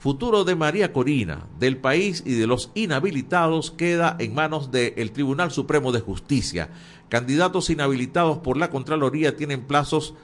futuro de María Corina, del país y de los inhabilitados queda en manos del Tribunal Supremo de Justicia. Candidatos inhabilitados por la Contraloría tienen plazos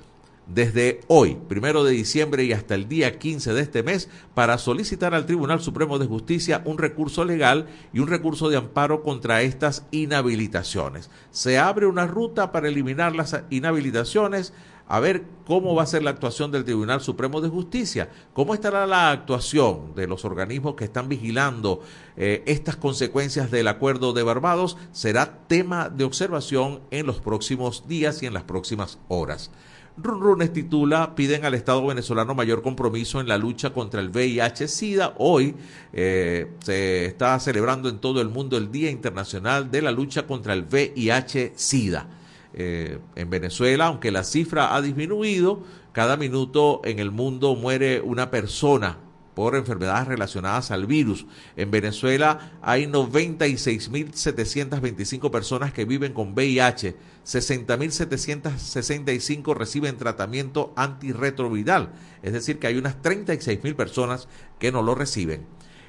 desde hoy, primero de diciembre y hasta el día 15 de este mes, para solicitar al Tribunal Supremo de Justicia un recurso legal y un recurso de amparo contra estas inhabilitaciones. Se abre una ruta para eliminar las inhabilitaciones a ver cómo va a ser la actuación del Tribunal Supremo de Justicia, cómo estará la actuación de los organismos que están vigilando eh, estas consecuencias del acuerdo de Barbados, será tema de observación en los próximos días y en las próximas horas. Runrunes titula, piden al Estado venezolano mayor compromiso en la lucha contra el VIH-Sida. Hoy eh, se está celebrando en todo el mundo el Día Internacional de la Lucha contra el VIH-Sida. Eh, en Venezuela, aunque la cifra ha disminuido, cada minuto en el mundo muere una persona por enfermedades relacionadas al virus. En Venezuela hay 96.725 personas que viven con VIH, 60.765 reciben tratamiento antirretroviral, es decir, que hay unas 36.000 personas que no lo reciben.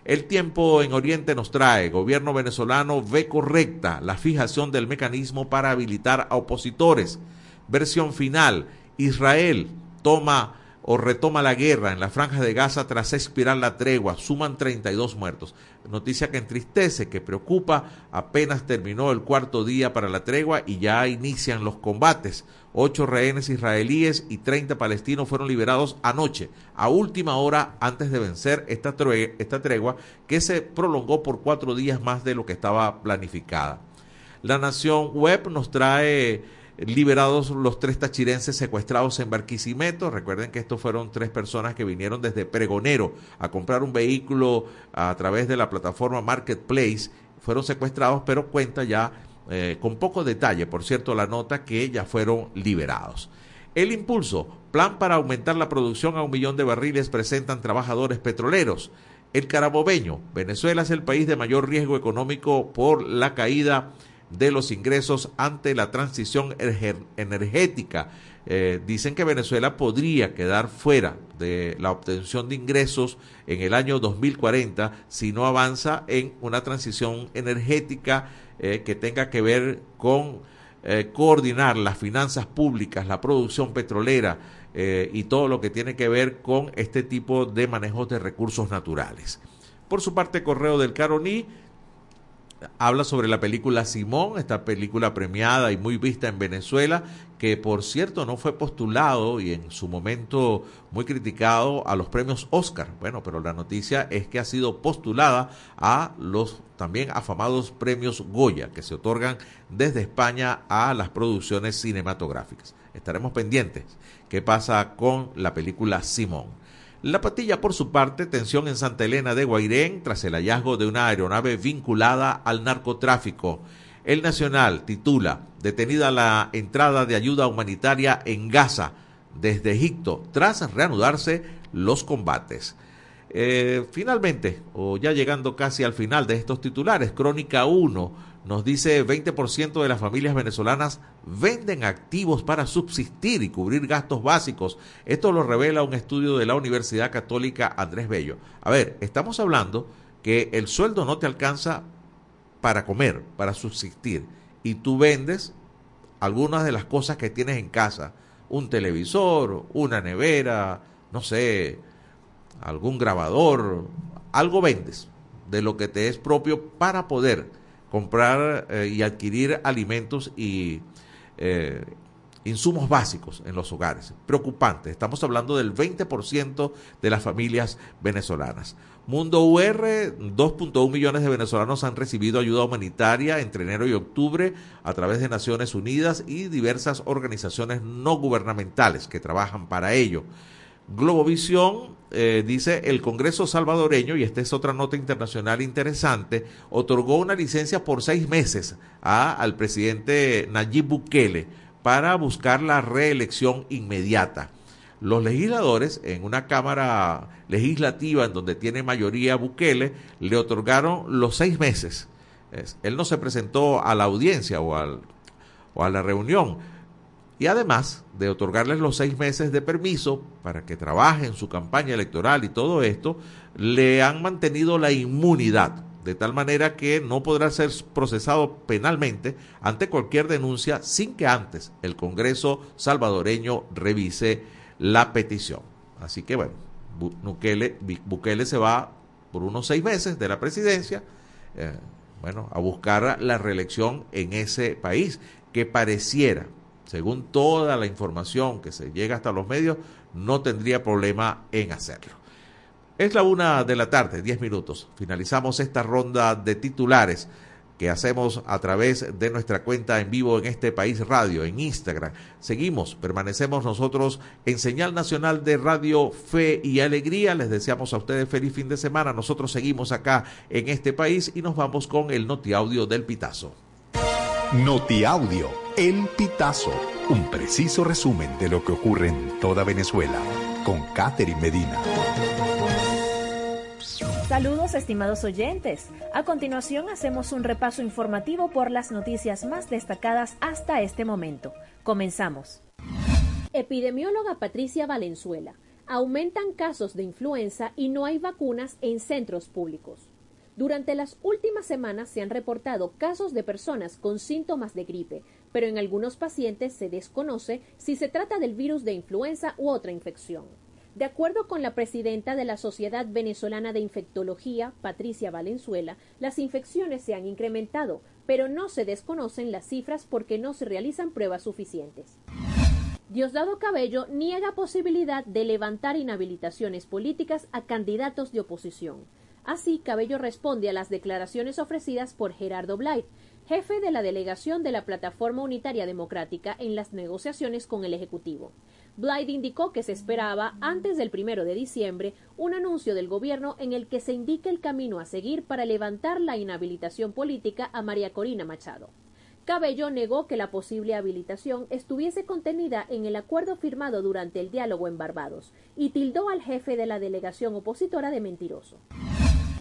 El tiempo en Oriente nos trae, gobierno venezolano ve correcta la fijación del mecanismo para habilitar a opositores. Versión final, Israel toma o retoma la guerra en la franja de Gaza tras expirar la tregua. Suman 32 muertos. Noticia que entristece, que preocupa. Apenas terminó el cuarto día para la tregua y ya inician los combates. Ocho rehenes israelíes y 30 palestinos fueron liberados anoche, a última hora antes de vencer esta, esta tregua que se prolongó por cuatro días más de lo que estaba planificada. La Nación Web nos trae liberados los tres tachirenses secuestrados en Barquisimeto. Recuerden que estos fueron tres personas que vinieron desde Pregonero a comprar un vehículo a través de la plataforma Marketplace. Fueron secuestrados, pero cuenta ya eh, con poco detalle, por cierto, la nota que ya fueron liberados. El impulso, plan para aumentar la producción a un millón de barriles, presentan trabajadores petroleros. El carabobeño, Venezuela es el país de mayor riesgo económico por la caída de los ingresos ante la transición energética. Eh, dicen que Venezuela podría quedar fuera de la obtención de ingresos en el año 2040 si no avanza en una transición energética eh, que tenga que ver con eh, coordinar las finanzas públicas, la producción petrolera y todo lo que tiene que ver con este tipo de manejos de recursos naturales. Por su parte, Correo del Caroní habla sobre la película Simón, esta película premiada y muy vista en Venezuela, que por cierto no fue postulado y en su momento muy criticado a los premios Oscar. Bueno, pero la noticia es que ha sido postulada a los también afamados premios Goya, que se otorgan desde España a las producciones cinematográficas. Estaremos pendientes qué pasa con la película Simón. La patilla, por su parte, tensión en Santa Elena de Guairén tras el hallazgo de una aeronave vinculada al narcotráfico. El Nacional titula Detenida la entrada de ayuda humanitaria en Gaza desde Egipto tras reanudarse los combates. Eh, finalmente, o ya llegando casi al final de estos titulares, Crónica 1 nos dice 20% de las familias venezolanas venden activos para subsistir y cubrir gastos básicos. Esto lo revela un estudio de la Universidad Católica Andrés Bello. A ver, estamos hablando que el sueldo no te alcanza para comer, para subsistir, y tú vendes algunas de las cosas que tienes en casa, un televisor, una nevera, no sé, algún grabador, algo vendes de lo que te es propio para poder comprar eh, y adquirir alimentos y eh, insumos básicos en los hogares. Preocupante, estamos hablando del 20% de las familias venezolanas. Mundo UR, 2.1 millones de venezolanos han recibido ayuda humanitaria entre enero y octubre a través de Naciones Unidas y diversas organizaciones no gubernamentales que trabajan para ello. Globovisión eh, dice el Congreso salvadoreño, y esta es otra nota internacional interesante, otorgó una licencia por seis meses a, al presidente Nayib Bukele para buscar la reelección inmediata. Los legisladores en una Cámara legislativa en donde tiene mayoría Bukele le otorgaron los seis meses. él no se presentó a la audiencia o, al, o a la reunión y además de otorgarles los seis meses de permiso para que trabaje en su campaña electoral y todo esto, le han mantenido la inmunidad, de tal manera que no podrá ser procesado penalmente ante cualquier denuncia sin que antes el Congreso salvadoreño revise la petición. Así que bueno, Bukele, Bukele se va por unos seis meses de la presidencia, eh, bueno, a buscar la reelección en ese país que pareciera según toda la información que se llega hasta los medios, no tendría problema en hacerlo. Es la una de la tarde, diez minutos. Finalizamos esta ronda de titulares que hacemos a través de nuestra cuenta en vivo en este país radio, en Instagram. Seguimos, permanecemos nosotros en señal nacional de Radio Fe y Alegría. Les deseamos a ustedes feliz fin de semana. Nosotros seguimos acá en este país y nos vamos con el Noti Audio del Pitazo. Noti Audio el Pitazo, un preciso resumen de lo que ocurre en toda Venezuela, con Catherine Medina. Saludos estimados oyentes. A continuación hacemos un repaso informativo por las noticias más destacadas hasta este momento. Comenzamos. Epidemióloga Patricia Valenzuela. Aumentan casos de influenza y no hay vacunas en centros públicos. Durante las últimas semanas se han reportado casos de personas con síntomas de gripe, pero en algunos pacientes se desconoce si se trata del virus de influenza u otra infección. De acuerdo con la presidenta de la Sociedad Venezolana de Infectología, Patricia Valenzuela, las infecciones se han incrementado, pero no se desconocen las cifras porque no se realizan pruebas suficientes. Diosdado Cabello niega posibilidad de levantar inhabilitaciones políticas a candidatos de oposición. Así, Cabello responde a las declaraciones ofrecidas por Gerardo Blight, jefe de la delegación de la Plataforma Unitaria Democrática en las negociaciones con el Ejecutivo. Blight indicó que se esperaba, antes del primero de diciembre, un anuncio del gobierno en el que se indique el camino a seguir para levantar la inhabilitación política a María Corina Machado. Cabello negó que la posible habilitación estuviese contenida en el acuerdo firmado durante el diálogo en Barbados y tildó al jefe de la delegación opositora de mentiroso.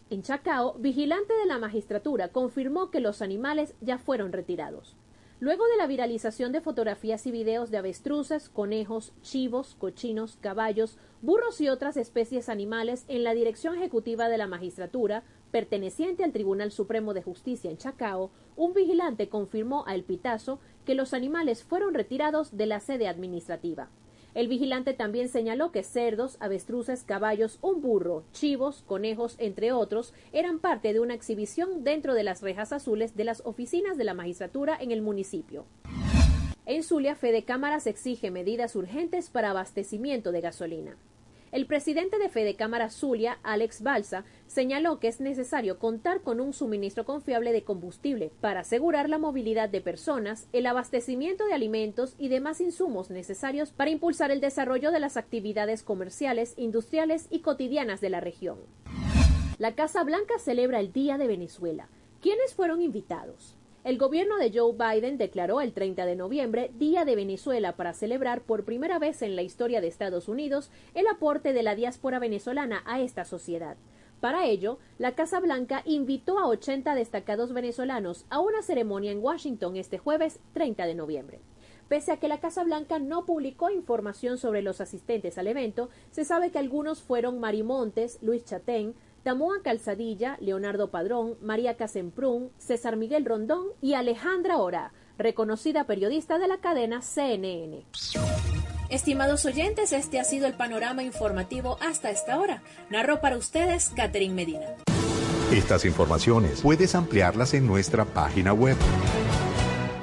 En Chacao, vigilante de la magistratura confirmó que los animales ya fueron retirados. Luego de la viralización de fotografías y videos de avestruces, conejos, chivos, cochinos, caballos, burros y otras especies animales en la dirección ejecutiva de la magistratura, perteneciente al Tribunal Supremo de Justicia en Chacao, un vigilante confirmó a El Pitazo que los animales fueron retirados de la sede administrativa. El vigilante también señaló que cerdos, avestruces, caballos, un burro, chivos, conejos, entre otros, eran parte de una exhibición dentro de las rejas azules de las oficinas de la magistratura en el municipio. En Zulia, Fede Cámaras exige medidas urgentes para abastecimiento de gasolina. El presidente de Fede Cámara Zulia, Alex Balsa, señaló que es necesario contar con un suministro confiable de combustible para asegurar la movilidad de personas, el abastecimiento de alimentos y demás insumos necesarios para impulsar el desarrollo de las actividades comerciales, industriales y cotidianas de la región. La Casa Blanca celebra el Día de Venezuela. ¿Quiénes fueron invitados? El gobierno de Joe Biden declaró el 30 de noviembre Día de Venezuela para celebrar por primera vez en la historia de Estados Unidos el aporte de la diáspora venezolana a esta sociedad. Para ello, la Casa Blanca invitó a 80 destacados venezolanos a una ceremonia en Washington este jueves 30 de noviembre. Pese a que la Casa Blanca no publicó información sobre los asistentes al evento, se sabe que algunos fueron Mari Montes, Luis Chatén, Tamoa Calzadilla, Leonardo Padrón, María Casemprún, César Miguel Rondón y Alejandra Ora, reconocida periodista de la cadena CNN. Estimados oyentes, este ha sido el panorama informativo hasta esta hora. Narró para ustedes Catherine Medina. Estas informaciones puedes ampliarlas en nuestra página web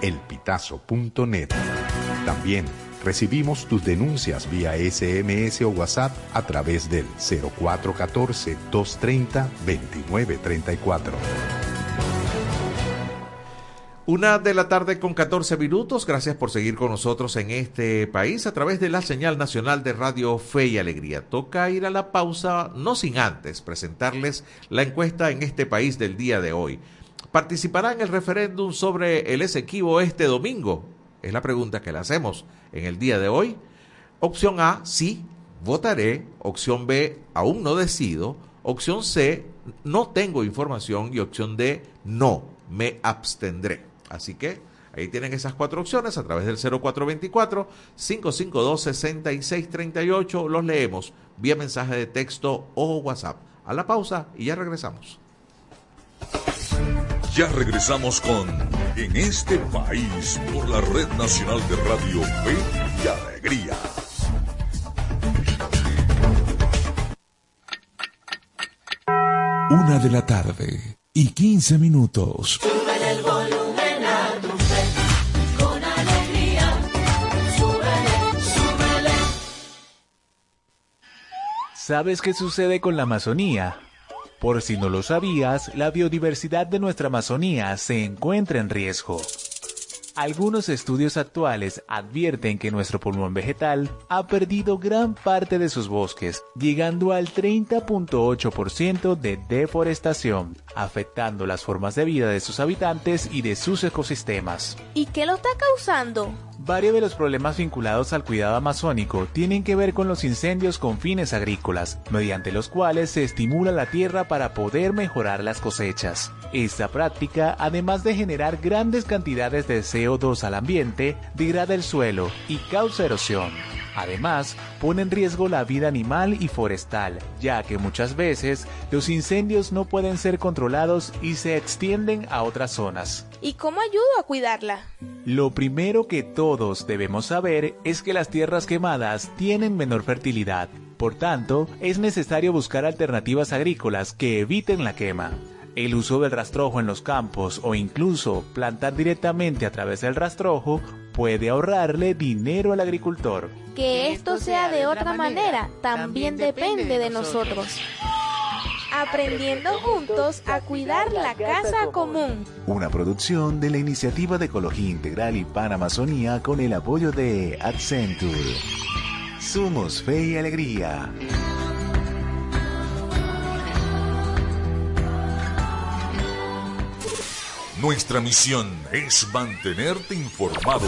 elpitazo.net. También Recibimos tus denuncias vía SMS o WhatsApp a través del 0414-230-2934. Una de la tarde con 14 minutos. Gracias por seguir con nosotros en este país a través de la señal nacional de Radio Fe y Alegría. Toca ir a la pausa, no sin antes presentarles la encuesta en este país del día de hoy. ¿Participará en el referéndum sobre el Esequibo este domingo? Es la pregunta que le hacemos en el día de hoy. Opción A, sí, votaré. Opción B, aún no decido. Opción C, no tengo información. Y opción D, no, me abstendré. Así que Ahí tienen esas cuatro opciones a través del 0424-552-6638. Los leemos vía mensaje de texto o WhatsApp. A la pausa y ya regresamos. Ya regresamos con En este país por la Red Nacional de Radio Fe y Alegría. Una de la tarde y 15 minutos. el volumen a tu fe, con alegría. Súbele, súbele. ¿Sabes qué sucede con la Amazonía? Por si no lo sabías, la biodiversidad de nuestra Amazonía se encuentra en riesgo. Algunos estudios actuales advierten que nuestro pulmón vegetal ha perdido gran parte de sus bosques, llegando al 30.8% de deforestación, afectando las formas de vida de sus habitantes y de sus ecosistemas. ¿Y qué lo está causando? Varios de los problemas vinculados al cuidado amazónico tienen que ver con los incendios con fines agrícolas, mediante los cuales se estimula la tierra para poder mejorar las cosechas. Esta práctica, además de generar grandes cantidades de CO2 al ambiente, degrada el suelo y causa erosión. Además, pone en riesgo la vida animal y forestal, ya que muchas veces los incendios no pueden ser controlados y se extienden a otras zonas. ¿Y cómo ayudo a cuidarla? Lo primero que todos debemos saber es que las tierras quemadas tienen menor fertilidad. Por tanto, es necesario buscar alternativas agrícolas que eviten la quema. El uso del rastrojo en los campos o incluso plantar directamente a través del rastrojo puede ahorrarle dinero al agricultor. Que esto sea de otra manera también depende de nosotros. Aprendiendo juntos a cuidar la casa común. Una producción de la Iniciativa de Ecología Integral y Panamazonía con el apoyo de Accenture. Somos Fe y Alegría. Nuestra misión es mantenerte informado.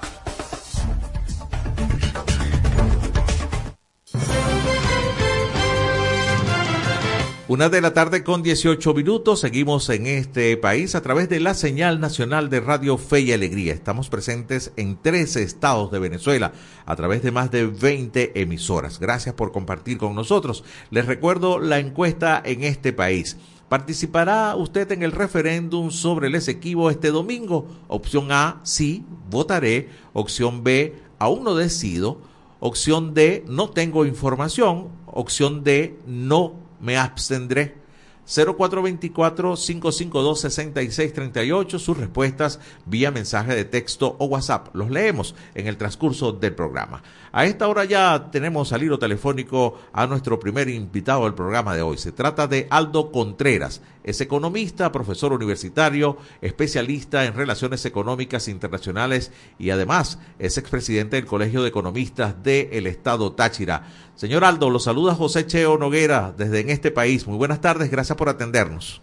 Una de la tarde con 18 minutos, seguimos en este país a través de la señal nacional de Radio Fe y Alegría. Estamos presentes en 13 estados de Venezuela a través de más de 20 emisoras. Gracias por compartir con nosotros. Les recuerdo la encuesta en este país. ¿Participará usted en el referéndum sobre el Esequibo este domingo? Opción A, sí, votaré. Opción B, aún no decido. Opción D, no tengo información. Opción D, no me abstendré. 0424-552-6638, sus respuestas vía mensaje de texto o WhatsApp. Los leemos en el transcurso del programa. A esta hora ya tenemos al hilo telefónico a nuestro primer invitado del programa de hoy. Se trata de Aldo Contreras. Es economista, profesor universitario, especialista en relaciones económicas internacionales y además es expresidente del Colegio de Economistas del Estado Táchira. Señor Aldo, lo saluda José Cheo Noguera desde en este país. Muy buenas tardes, gracias por atendernos.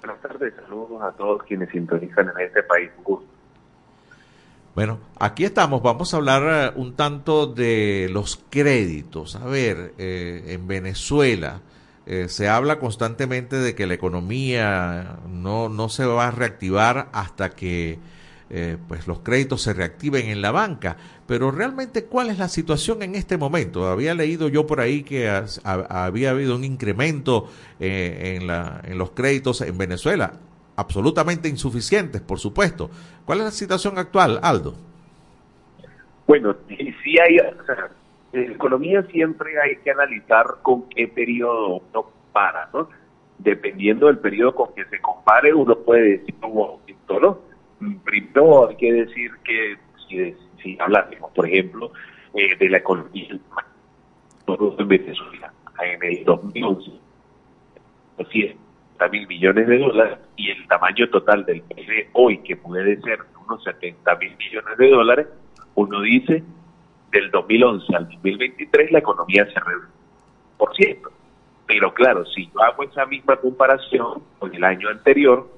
Buenas tardes, saludos a todos quienes sintonizan en este país. Bueno, aquí estamos, vamos a hablar eh, un tanto de los créditos. A ver, eh, en Venezuela eh, se habla constantemente de que la economía no, no se va a reactivar hasta que eh, pues los créditos se reactiven en la banca. Pero realmente, ¿cuál es la situación en este momento? Había leído yo por ahí que había habido un incremento en, la, en los créditos en Venezuela, absolutamente insuficientes, por supuesto. ¿Cuál es la situación actual, Aldo? Bueno, sí hay, o sea, en economía siempre hay que analizar con qué periodo uno para, ¿no? Dependiendo del periodo con que se compare, uno puede decir un aumento, ¿no? Primero hay que decir que si, si hablásemos, por ejemplo, eh, de la economía en Venezuela en el 2011, 100 mil millones de dólares y el tamaño total del PIB hoy, que puede ser unos 70 mil millones de dólares, uno dice, del 2011 al 2023 la economía se reduce por ciento. Pero claro, si yo hago esa misma comparación con el año anterior,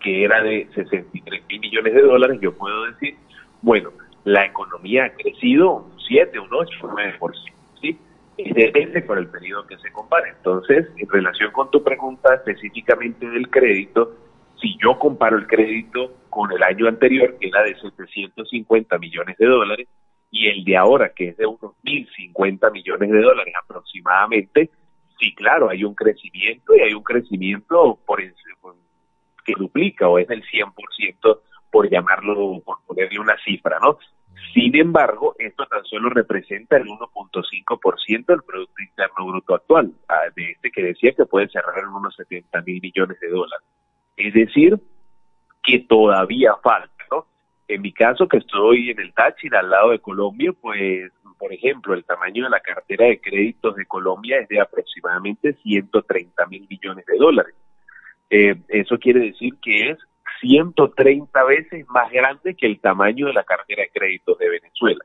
que era de 63 mil millones de dólares, yo puedo decir, bueno, la economía ha crecido un 7, un 8, un 9%, ¿sí? Y depende por el periodo que se compare. Entonces, en relación con tu pregunta específicamente del crédito, si yo comparo el crédito con el año anterior, que era de 750 millones de dólares, y el de ahora, que es de unos 1.050 millones de dólares aproximadamente, sí, claro, hay un crecimiento y hay un crecimiento por, que duplica o es del 100%, por llamarlo, por ponerle una cifra, ¿no? Sin embargo, esto tan solo representa el 1.5% del Producto Interno Bruto actual, ah, de este que decía que puede cerrar en unos 70 mil millones de dólares. Es decir, que todavía falta, ¿no? En mi caso, que estoy en el Táchira, al lado de Colombia, pues, por ejemplo, el tamaño de la cartera de créditos de Colombia es de aproximadamente 130 mil millones de dólares. Eh, eso quiere decir que es 130 veces más grande que el tamaño de la cartera de créditos de Venezuela.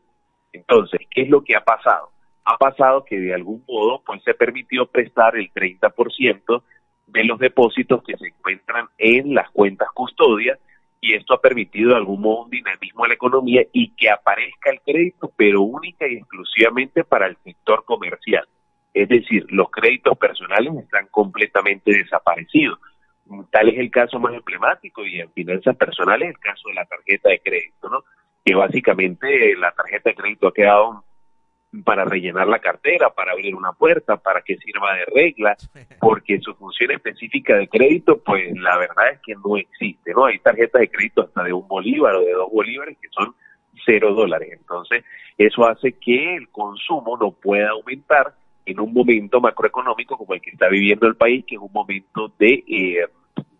Entonces, ¿qué es lo que ha pasado? Ha pasado que de algún modo pues se permitió prestar el 30% de los depósitos que se encuentran en las cuentas custodias y esto ha permitido de algún modo un dinamismo en la economía y que aparezca el crédito, pero única y exclusivamente para el sector comercial. Es decir, los créditos personales están completamente desaparecidos. Tal es el caso más emblemático y en finanzas personales el caso de la tarjeta de crédito, ¿no? Que básicamente la tarjeta de crédito ha quedado para rellenar la cartera, para abrir una puerta, para que sirva de regla, porque su función específica de crédito, pues la verdad es que no existe, ¿no? Hay tarjetas de crédito hasta de un bolívar o de dos bolívares que son cero dólares. Entonces, eso hace que el consumo no pueda aumentar en un momento macroeconómico como el que está viviendo el país, que es un momento de, eh,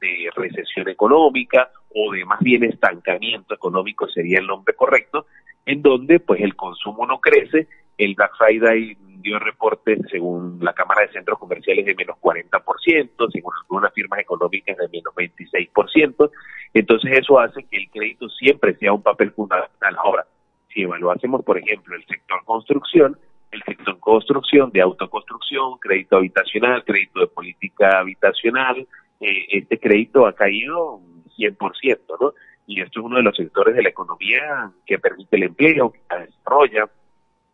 de recesión económica o de más bien estancamiento económico sería el nombre correcto, en donde pues el consumo no crece el Black Friday dio reportes, según la Cámara de Centros Comerciales, de menos 40%, según algunas firmas económicas, de menos 26%. Entonces, eso hace que el crédito siempre sea un papel fundamental. Ahora, si evaluásemos, por ejemplo, el sector construcción, el sector construcción de autoconstrucción, crédito habitacional, crédito de política habitacional, eh, este crédito ha caído un 100%, ¿no? Y esto es uno de los sectores de la economía que permite el empleo, que la desarrolla,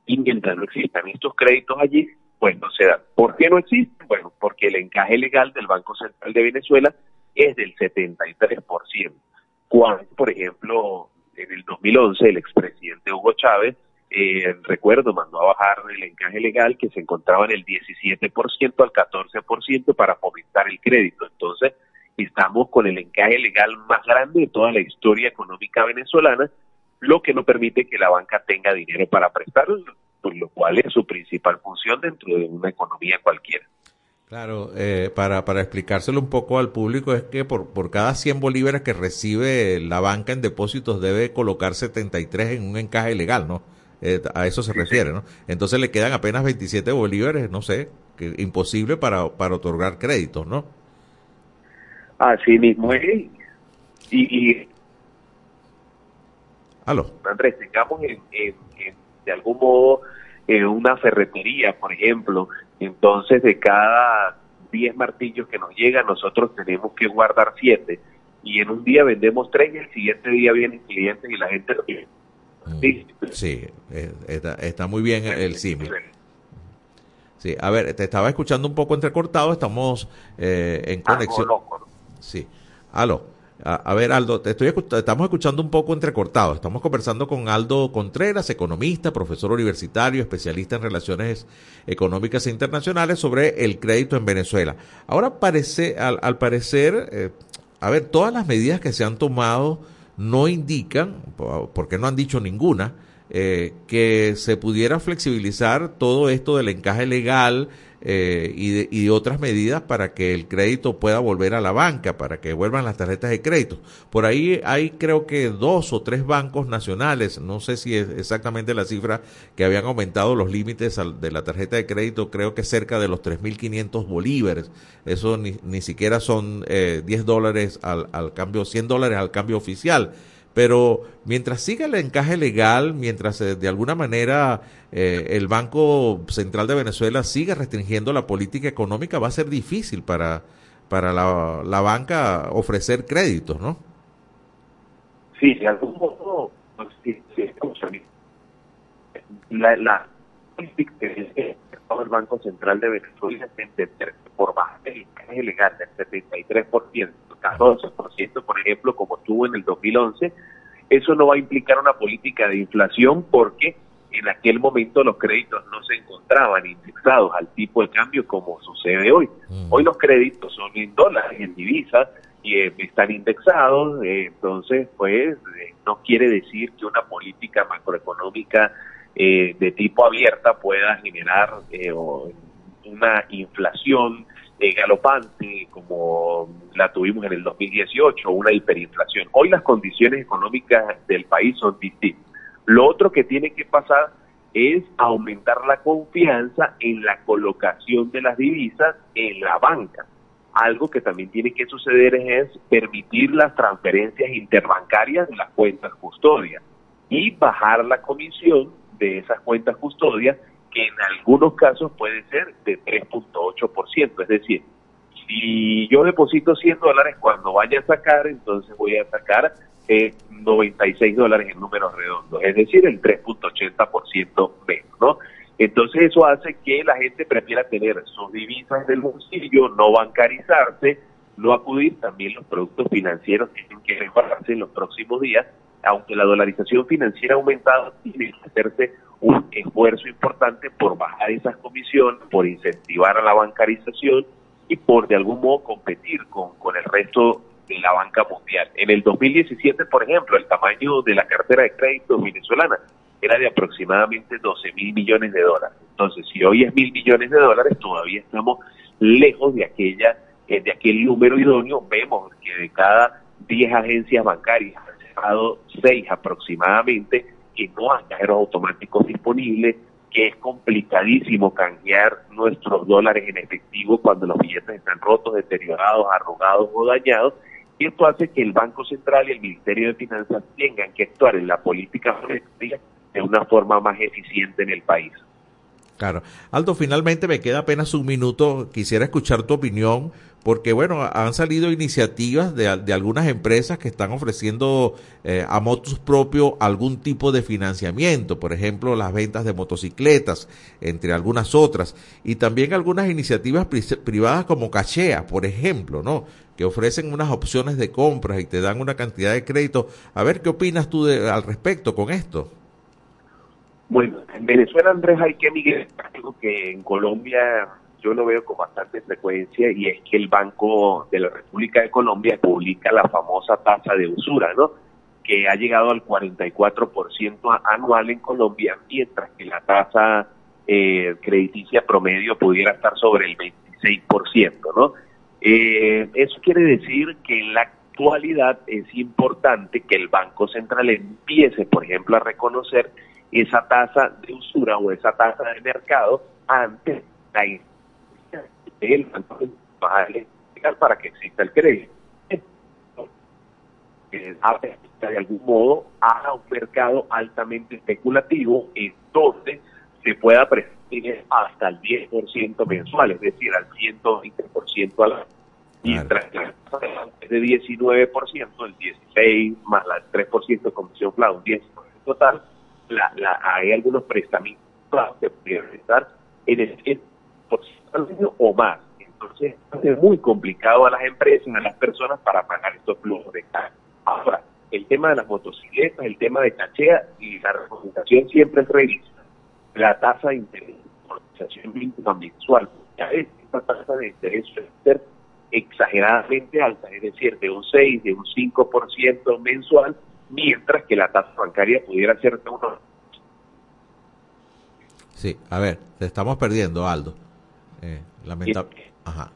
y mientras no existan estos créditos allí, pues no se dan. ¿Por qué no existen? Bueno, porque el encaje legal del Banco Central de Venezuela es del 73%. Cuando, por ejemplo, en el 2011 el expresidente Hugo Chávez, eh, recuerdo, mandó a bajar el encaje legal que se encontraba en el 17% al 14% para fomentar el crédito. Entonces, estamos con el encaje legal más grande de toda la historia económica venezolana lo que no permite que la banca tenga dinero para prestar, por lo cual es su principal función dentro de una economía cualquiera. Claro, eh, para, para explicárselo un poco al público es que por, por cada 100 bolívares que recibe la banca en depósitos debe colocar 73 en un encaje legal, ¿no? Eh, a eso se refiere, ¿no? Entonces le quedan apenas 27 bolívares, no sé, que imposible para, para otorgar créditos, ¿no? Así mismo es. Y, y Aló. Andrés, tengamos en, de algún modo en una ferretería, por ejemplo, entonces de cada 10 martillos que nos llegan, nosotros tenemos que guardar 7 y en un día vendemos 3 y el siguiente día vienen clientes y la gente lo Sí, eh, está, muy bien el símil. Sí, a ver, te estaba escuchando un poco entrecortado, estamos eh, en conexión. Sí, aló. A, ver, Aldo, te estoy, estamos escuchando un poco entrecortado. Estamos conversando con Aldo Contreras, economista, profesor universitario, especialista en relaciones económicas e internacionales, sobre el crédito en Venezuela. Ahora, parece, al, parecer, eh, a ver, todas las medidas que se han tomado no indican, porque no han dicho ninguna, eh, que se pudiera flexibilizar todo esto del encaje legal eh, y, de, y, otras medidas para que el crédito pueda volver a la banca, para que vuelvan las tarjetas de crédito. Por ahí hay creo que dos o tres bancos nacionales, no sé si es exactamente la cifra, que habían aumentado los límites de la tarjeta de crédito, creo que cerca de los 3.500 bolívares. Eso ni, ni siquiera son eh, 10 dólares al, al cambio, 100 dólares al cambio oficial pero mientras siga el encaje legal, mientras eh, de alguna manera eh, el Banco Central de Venezuela siga restringiendo la política económica, va a ser difícil para, para la, la banca ofrecer créditos, ¿no? Sí, de algún modo, sí, sí, la, la el Banco Central de Venezuela es entender por bajar el encaje legal del 73%, 14%, por ejemplo, como tuvo en el 2011, eso no va a implicar una política de inflación porque en aquel momento los créditos no se encontraban indexados al tipo de cambio como sucede hoy. Mm. Hoy los créditos son en dólares, en divisas, y eh, están indexados, eh, entonces pues eh, no quiere decir que una política macroeconómica de tipo abierta pueda generar una inflación eh, galopante como la tuvimos en el 2018, una hiperinflación. Hoy las condiciones económicas del país son distintas. Lo otro que tiene que pasar es aumentar la confianza en la colocación de las divisas en la banca. Algo que también tiene que suceder es permitir las transferencias interbancarias de las cuentas custodias y bajar la comisión de esas cuentas custodias en algunos casos puede ser de 3.8%. Es decir, si yo deposito 100 dólares, cuando vaya a sacar, entonces voy a sacar eh, 96 dólares en números redondos, es decir, el 3.80% menos, ¿no? Entonces eso hace que la gente prefiera tener sus divisas en el bolsillo, no bancarizarse, no acudir. También los productos financieros tienen que mejorarse en los próximos días, aunque la dolarización financiera ha aumentado, tiene que hacerse un esfuerzo importante por bajar esas comisiones, por incentivar a la bancarización y por de algún modo competir con, con el resto de la banca mundial. En el 2017, por ejemplo, el tamaño de la cartera de crédito venezolana era de aproximadamente 12 mil millones de dólares. Entonces, si hoy es mil millones de dólares, todavía estamos lejos de aquella eh, de aquel número idóneo. Vemos que de cada 10 agencias bancarias han cerrado 6 aproximadamente que no hay cajeros automáticos disponibles, que es complicadísimo canjear nuestros dólares en efectivo cuando los billetes están rotos, deteriorados, arrugados o dañados. Y esto hace que el Banco Central y el Ministerio de Finanzas tengan que actuar en la política monetaria de una forma más eficiente en el país. Claro. Aldo, finalmente me queda apenas un minuto. Quisiera escuchar tu opinión porque bueno, han salido iniciativas de, algunas empresas que están ofreciendo eh, a motos propio algún tipo de financiamiento, por ejemplo, las ventas de motocicletas, entre algunas otras, y también algunas iniciativas privadas como Cachea, por ejemplo, ¿no? que ofrecen unas opciones de compras y te dan una cantidad de crédito. A ver, ¿qué opinas tú al respecto con esto? Bueno, en Venezuela, Andrés, hay que migrar que en Colombia yo lo veo con bastante frecuencia y es que el Banco de la República de Colombia publica la famosa tasa de usura, ¿no? Que ha llegado al 44% anual en Colombia, mientras que la tasa eh, crediticia promedio pudiera estar sobre el 26%, ¿no? Eh, eso quiere decir que en la actualidad es importante que el Banco Central empiece, por ejemplo, a reconocer esa tasa de usura o esa tasa de mercado antes de la el banco para que exista el crédito. de algún modo a un mercado altamente especulativo en donde se pueda prestar hasta el 10% mensual, es decir, al 120% al año. Mientras que es de 19%, el 16 más la 3% de comisión flat, un 10% total, la, la, hay algunos préstamos que pudieran estar en el 10% o más. Entonces, es muy complicado a las empresas, a las personas para pagar estos flujos de caja. Ahora, el tema de las motocicletas, el tema de cachea y la recomendación siempre es revisar la tasa de interés mínima mensual. Porque a veces esta tasa de interés suele ser exageradamente alta, es decir, de un 6, de un 5% mensual, mientras que la tasa bancaria pudiera ser de uno. Sí, a ver, te estamos perdiendo, Aldo. Eh, lamentable. Ajá.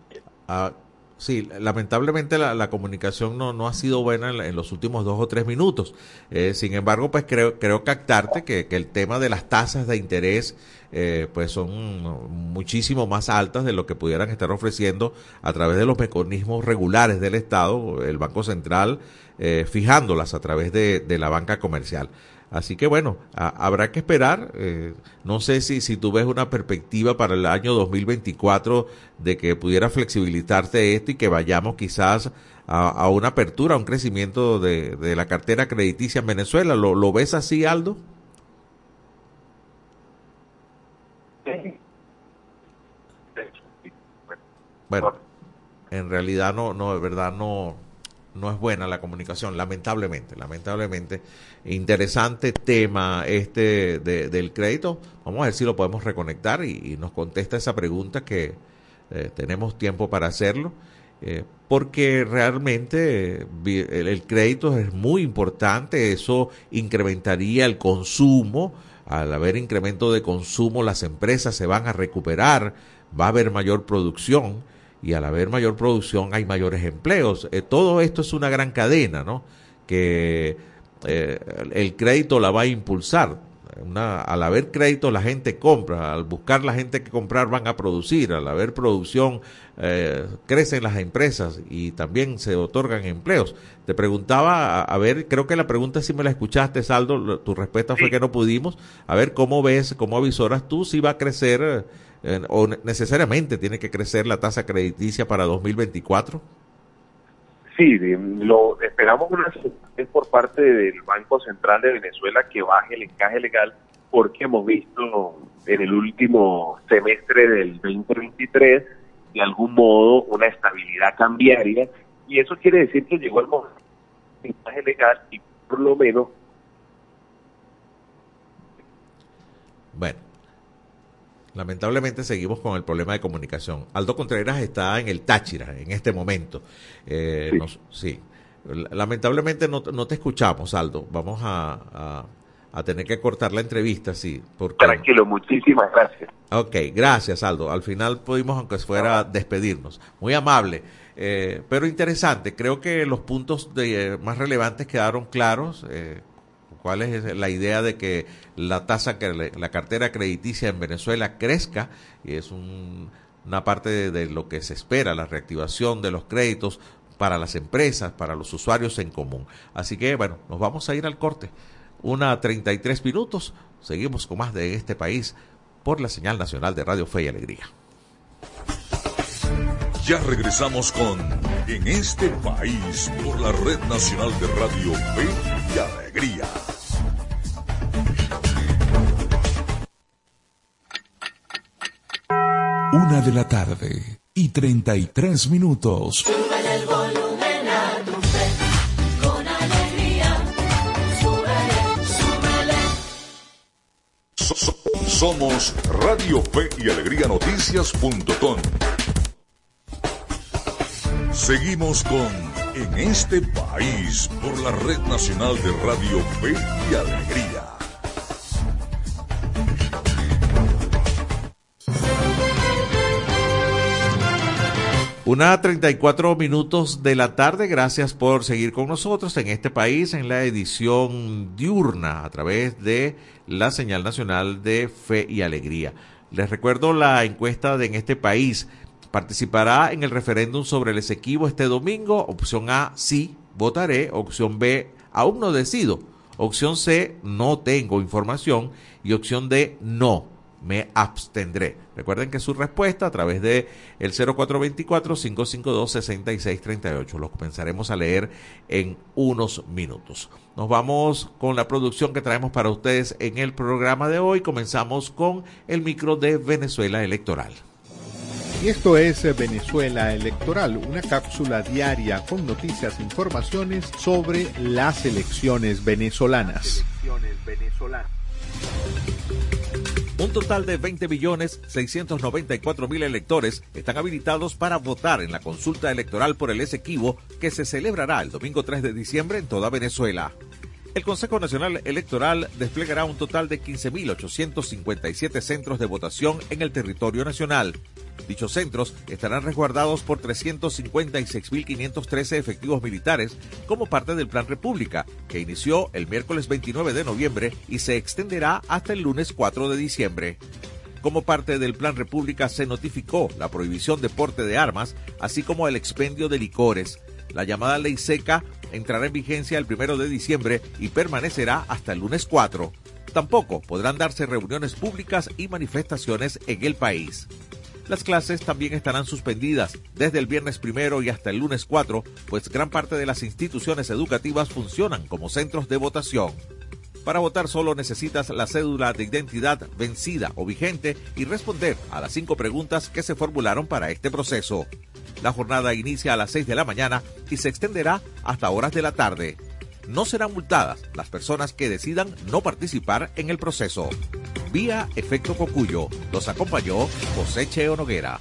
Ah, sí, lamentablemente la, la comunicación no, no, ha sido buena en, en, los últimos dos o tres minutos. Eh, sin embargo, pues creo, creo captarte que, que el tema de las tasas de interés eh, pues son muchísimo más altas de lo que pudieran estar ofreciendo a través de los mecanismos regulares del Estado, el Banco Central, eh, fijándolas a través de, de la banca comercial. Así que bueno, a, habrá que esperar. Eh, no sé si, si tú ves una perspectiva para el año 2024 de que pudiera flexibilizarse esto y que vayamos quizás a, a una apertura, a un crecimiento de, de, la cartera crediticia en Venezuela. ¿Lo, lo ves así, Aldo? Bueno, en realidad no, no, de verdad no, no es buena la comunicación, lamentablemente, lamentablemente. Interesante tema este de, del crédito. Vamos a ver si lo podemos reconectar y, nos contesta esa pregunta que eh, tenemos tiempo para hacerlo. Eh, porque realmente el, el, crédito es muy importante, eso incrementaría el consumo, al haber incremento de consumo las empresas se van a recuperar, va a haber mayor producción y al haber mayor producción hay mayores empleos. Eh, todo esto es una gran cadena, ¿no? Que eh, el crédito la va a impulsar. Una, al haber crédito la gente compra, al buscar la gente que comprar van a producir, al haber producción eh, crecen las empresas y también se otorgan empleos. Te preguntaba, a, a, ver, creo que la pregunta si me la escuchaste, Saldo, tu respuesta fue que no pudimos. A ver, ¿cómo ves, cómo avisoras tú si va a crecer eh, o necesariamente tiene que crecer la tasa crediticia para 2024? Sí, lo esperamos una por parte del Banco Central de Venezuela que baje el encaje legal porque hemos visto en el último semestre del 2023 de algún modo una estabilidad cambiaria y eso quiere decir que llegó el momento del encaje legal y por lo menos bueno Lamentablemente seguimos con el problema de comunicación. Aldo Contreras está en el Táchira en este momento. Eh, sí. Nos, sí. Lamentablemente no, no, te escuchamos, Aldo. Vamos a, a, a, tener que cortar la entrevista, sí. Porque... Tranquilo, muchísimas gracias. Ok, gracias, Aldo. Al final pudimos, aunque fuera, despedirnos. Muy amable. Eh, pero interesante, creo que los puntos de, eh, más relevantes quedaron claros. Eh, cuál es la idea de que la tasa, que la cartera crediticia en Venezuela crezca, y es un, una parte de, de, lo que se espera, la reactivación de los créditos para las empresas, para los usuarios en común. Así que, bueno, nos vamos a ir al corte. Una 33 minutos, seguimos con más de este país por la señal nacional de Radio Fe y Alegría. Ya regresamos con En este país por la Red Nacional de Radio Fe y Alegría. Una de la tarde y 33 minutos. Somos Radio Fe y Alegría Noticias.com. Seguimos con En este país por la Red Nacional de Radio Fe y Alegría. Una 34 minutos de la tarde, gracias por seguir con nosotros en este país en la edición diurna a través de la señal nacional de fe y alegría. Les recuerdo la encuesta de en este país. Participará en el referéndum sobre el Esequibo este domingo. Opción A, sí, votaré. Opción B, aún no decido. Opción C, no tengo información. Y opción D, no me abstendré. Recuerden que su respuesta a través de el 0424-552-6638. Los comenzaremos a leer en unos minutos. Nos vamos con la producción que traemos para ustedes en el programa de hoy. Comenzamos con el micro de Venezuela Electoral. Y esto es Venezuela Electoral, una cápsula diaria con noticias e informaciones sobre las elecciones venezolanas. Un total de 20 millones 694 mil electores están habilitados para votar en la consulta electoral por el Esequibo que se celebrará el domingo 3 de diciembre en toda Venezuela. El Consejo Nacional Electoral desplegará un total de 15.857 centros de votación en el territorio nacional. Dichos centros estarán resguardados por 356.513 efectivos militares como parte del Plan República, que inició el miércoles 29 de noviembre y se extenderá hasta el lunes 4 de diciembre. Como parte del Plan República se notificó la prohibición de porte de armas, así como el expendio de licores. La llamada ley seca entrará en vigencia el 1 de diciembre y permanecerá hasta el lunes 4. Tampoco podrán darse reuniones públicas y manifestaciones en el país. Las clases también estarán suspendidas desde el viernes primero y hasta el lunes 4, pues gran parte de las instituciones educativas funcionan como centros de votación. Para votar solo necesitas la cédula de identidad vencida o vigente y responder a las cinco preguntas que se formularon para este proceso. La jornada inicia a las 6 de la mañana y se extenderá hasta horas de la tarde. No serán multadas las personas que decidan no participar en el proceso. Vía Efecto Cocuyo, los acompañó José Cheo Noguera.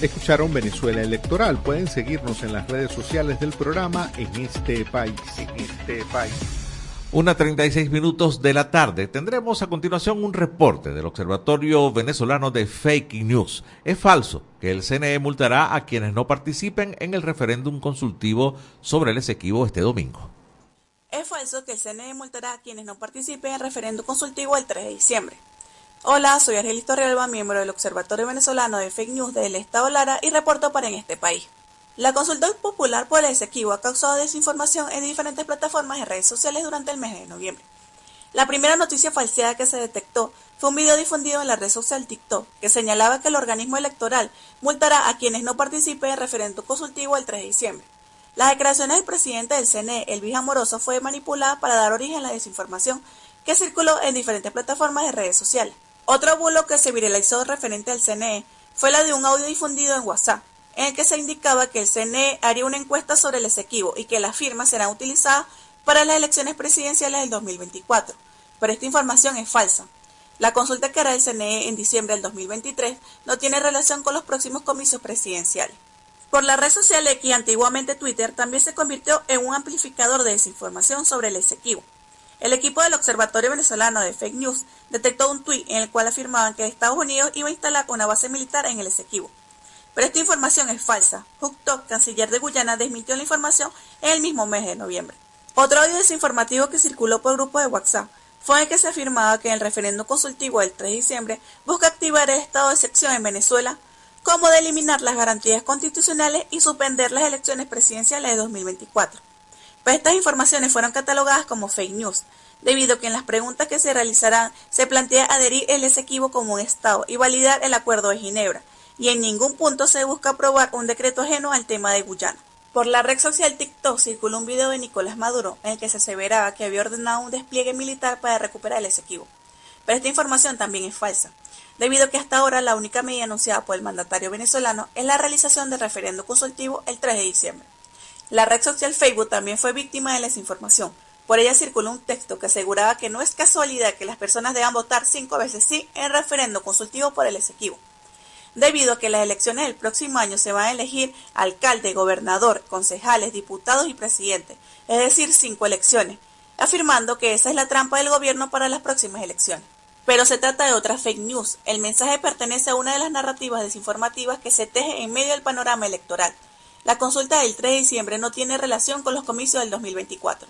Escucharon Venezuela Electoral. Pueden seguirnos en las redes sociales del programa en este país. En este país. Una 36 minutos de la tarde. Tendremos a continuación un reporte del Observatorio Venezolano de Fake News. Es falso que el CNE multará a quienes no participen en el referéndum consultivo sobre el Esequibo este domingo. Es falso que el CNE multará a quienes no participen en el referéndum consultivo el 3 de diciembre. Hola, soy Argelis Torrealba, miembro del Observatorio Venezolano de Fake News del Estado Lara y reporto para En este país. La consulta popular por el Esequibo ha causado desinformación en diferentes plataformas y redes sociales durante el mes de noviembre. La primera noticia falseada que se detectó fue un video difundido en la red social TikTok que señalaba que el organismo electoral multará a quienes no participen en el referéndum consultivo el 3 de diciembre. Las declaraciones del presidente del CNE, Elvis Amoroso, fue manipulada para dar origen a la desinformación que circuló en diferentes plataformas de redes sociales. Otro bulo que se viralizó referente al CNE fue la de un audio difundido en WhatsApp, en el que se indicaba que el CNE haría una encuesta sobre el Esequibo y que las firmas serán utilizadas para las elecciones presidenciales del 2024. Pero esta información es falsa. La consulta que hará el CNE en diciembre del 2023 no tiene relación con los próximos comicios presidenciales. Por la red social X, antiguamente Twitter, también se convirtió en un amplificador de desinformación sobre el Esequibo. El equipo del Observatorio Venezolano de Fake News detectó un tuit en el cual afirmaban que Estados Unidos iba a instalar una base militar en el Esequibo. Pero esta información es falsa. Huk canciller de Guyana, desmintió la información el mismo mes de noviembre. Otro audio desinformativo que circuló por grupo de WhatsApp fue en el que se afirmaba que el referendo consultivo del 3 de diciembre busca activar el estado de excepción en Venezuela como de eliminar las garantías constitucionales y suspender las elecciones presidenciales de 2024. Pero estas informaciones fueron catalogadas como fake news, debido a que en las preguntas que se realizarán se plantea adherir el Esequibo como un Estado y validar el Acuerdo de Ginebra, y en ningún punto se busca aprobar un decreto ajeno al tema de Guyana. Por la red social TikTok circuló un video de Nicolás Maduro en el que se aseveraba que había ordenado un despliegue militar para recuperar el Esequibo. Pero esta información también es falsa, debido a que hasta ahora la única medida anunciada por el mandatario venezolano es la realización del referendo consultivo el 3 de diciembre. La red social Facebook también fue víctima de la desinformación. Por ella circuló un texto que aseguraba que no es casualidad que las personas deban votar cinco veces sí en el referendo consultivo por el Esequibo, debido a que las elecciones del próximo año se van a elegir alcalde, gobernador, concejales, diputados y presidente, es decir, cinco elecciones, afirmando que esa es la trampa del gobierno para las próximas elecciones. Pero se trata de otra fake news. El mensaje pertenece a una de las narrativas desinformativas que se teje en medio del panorama electoral la consulta del 3 de diciembre no tiene relación con los comicios del 2024.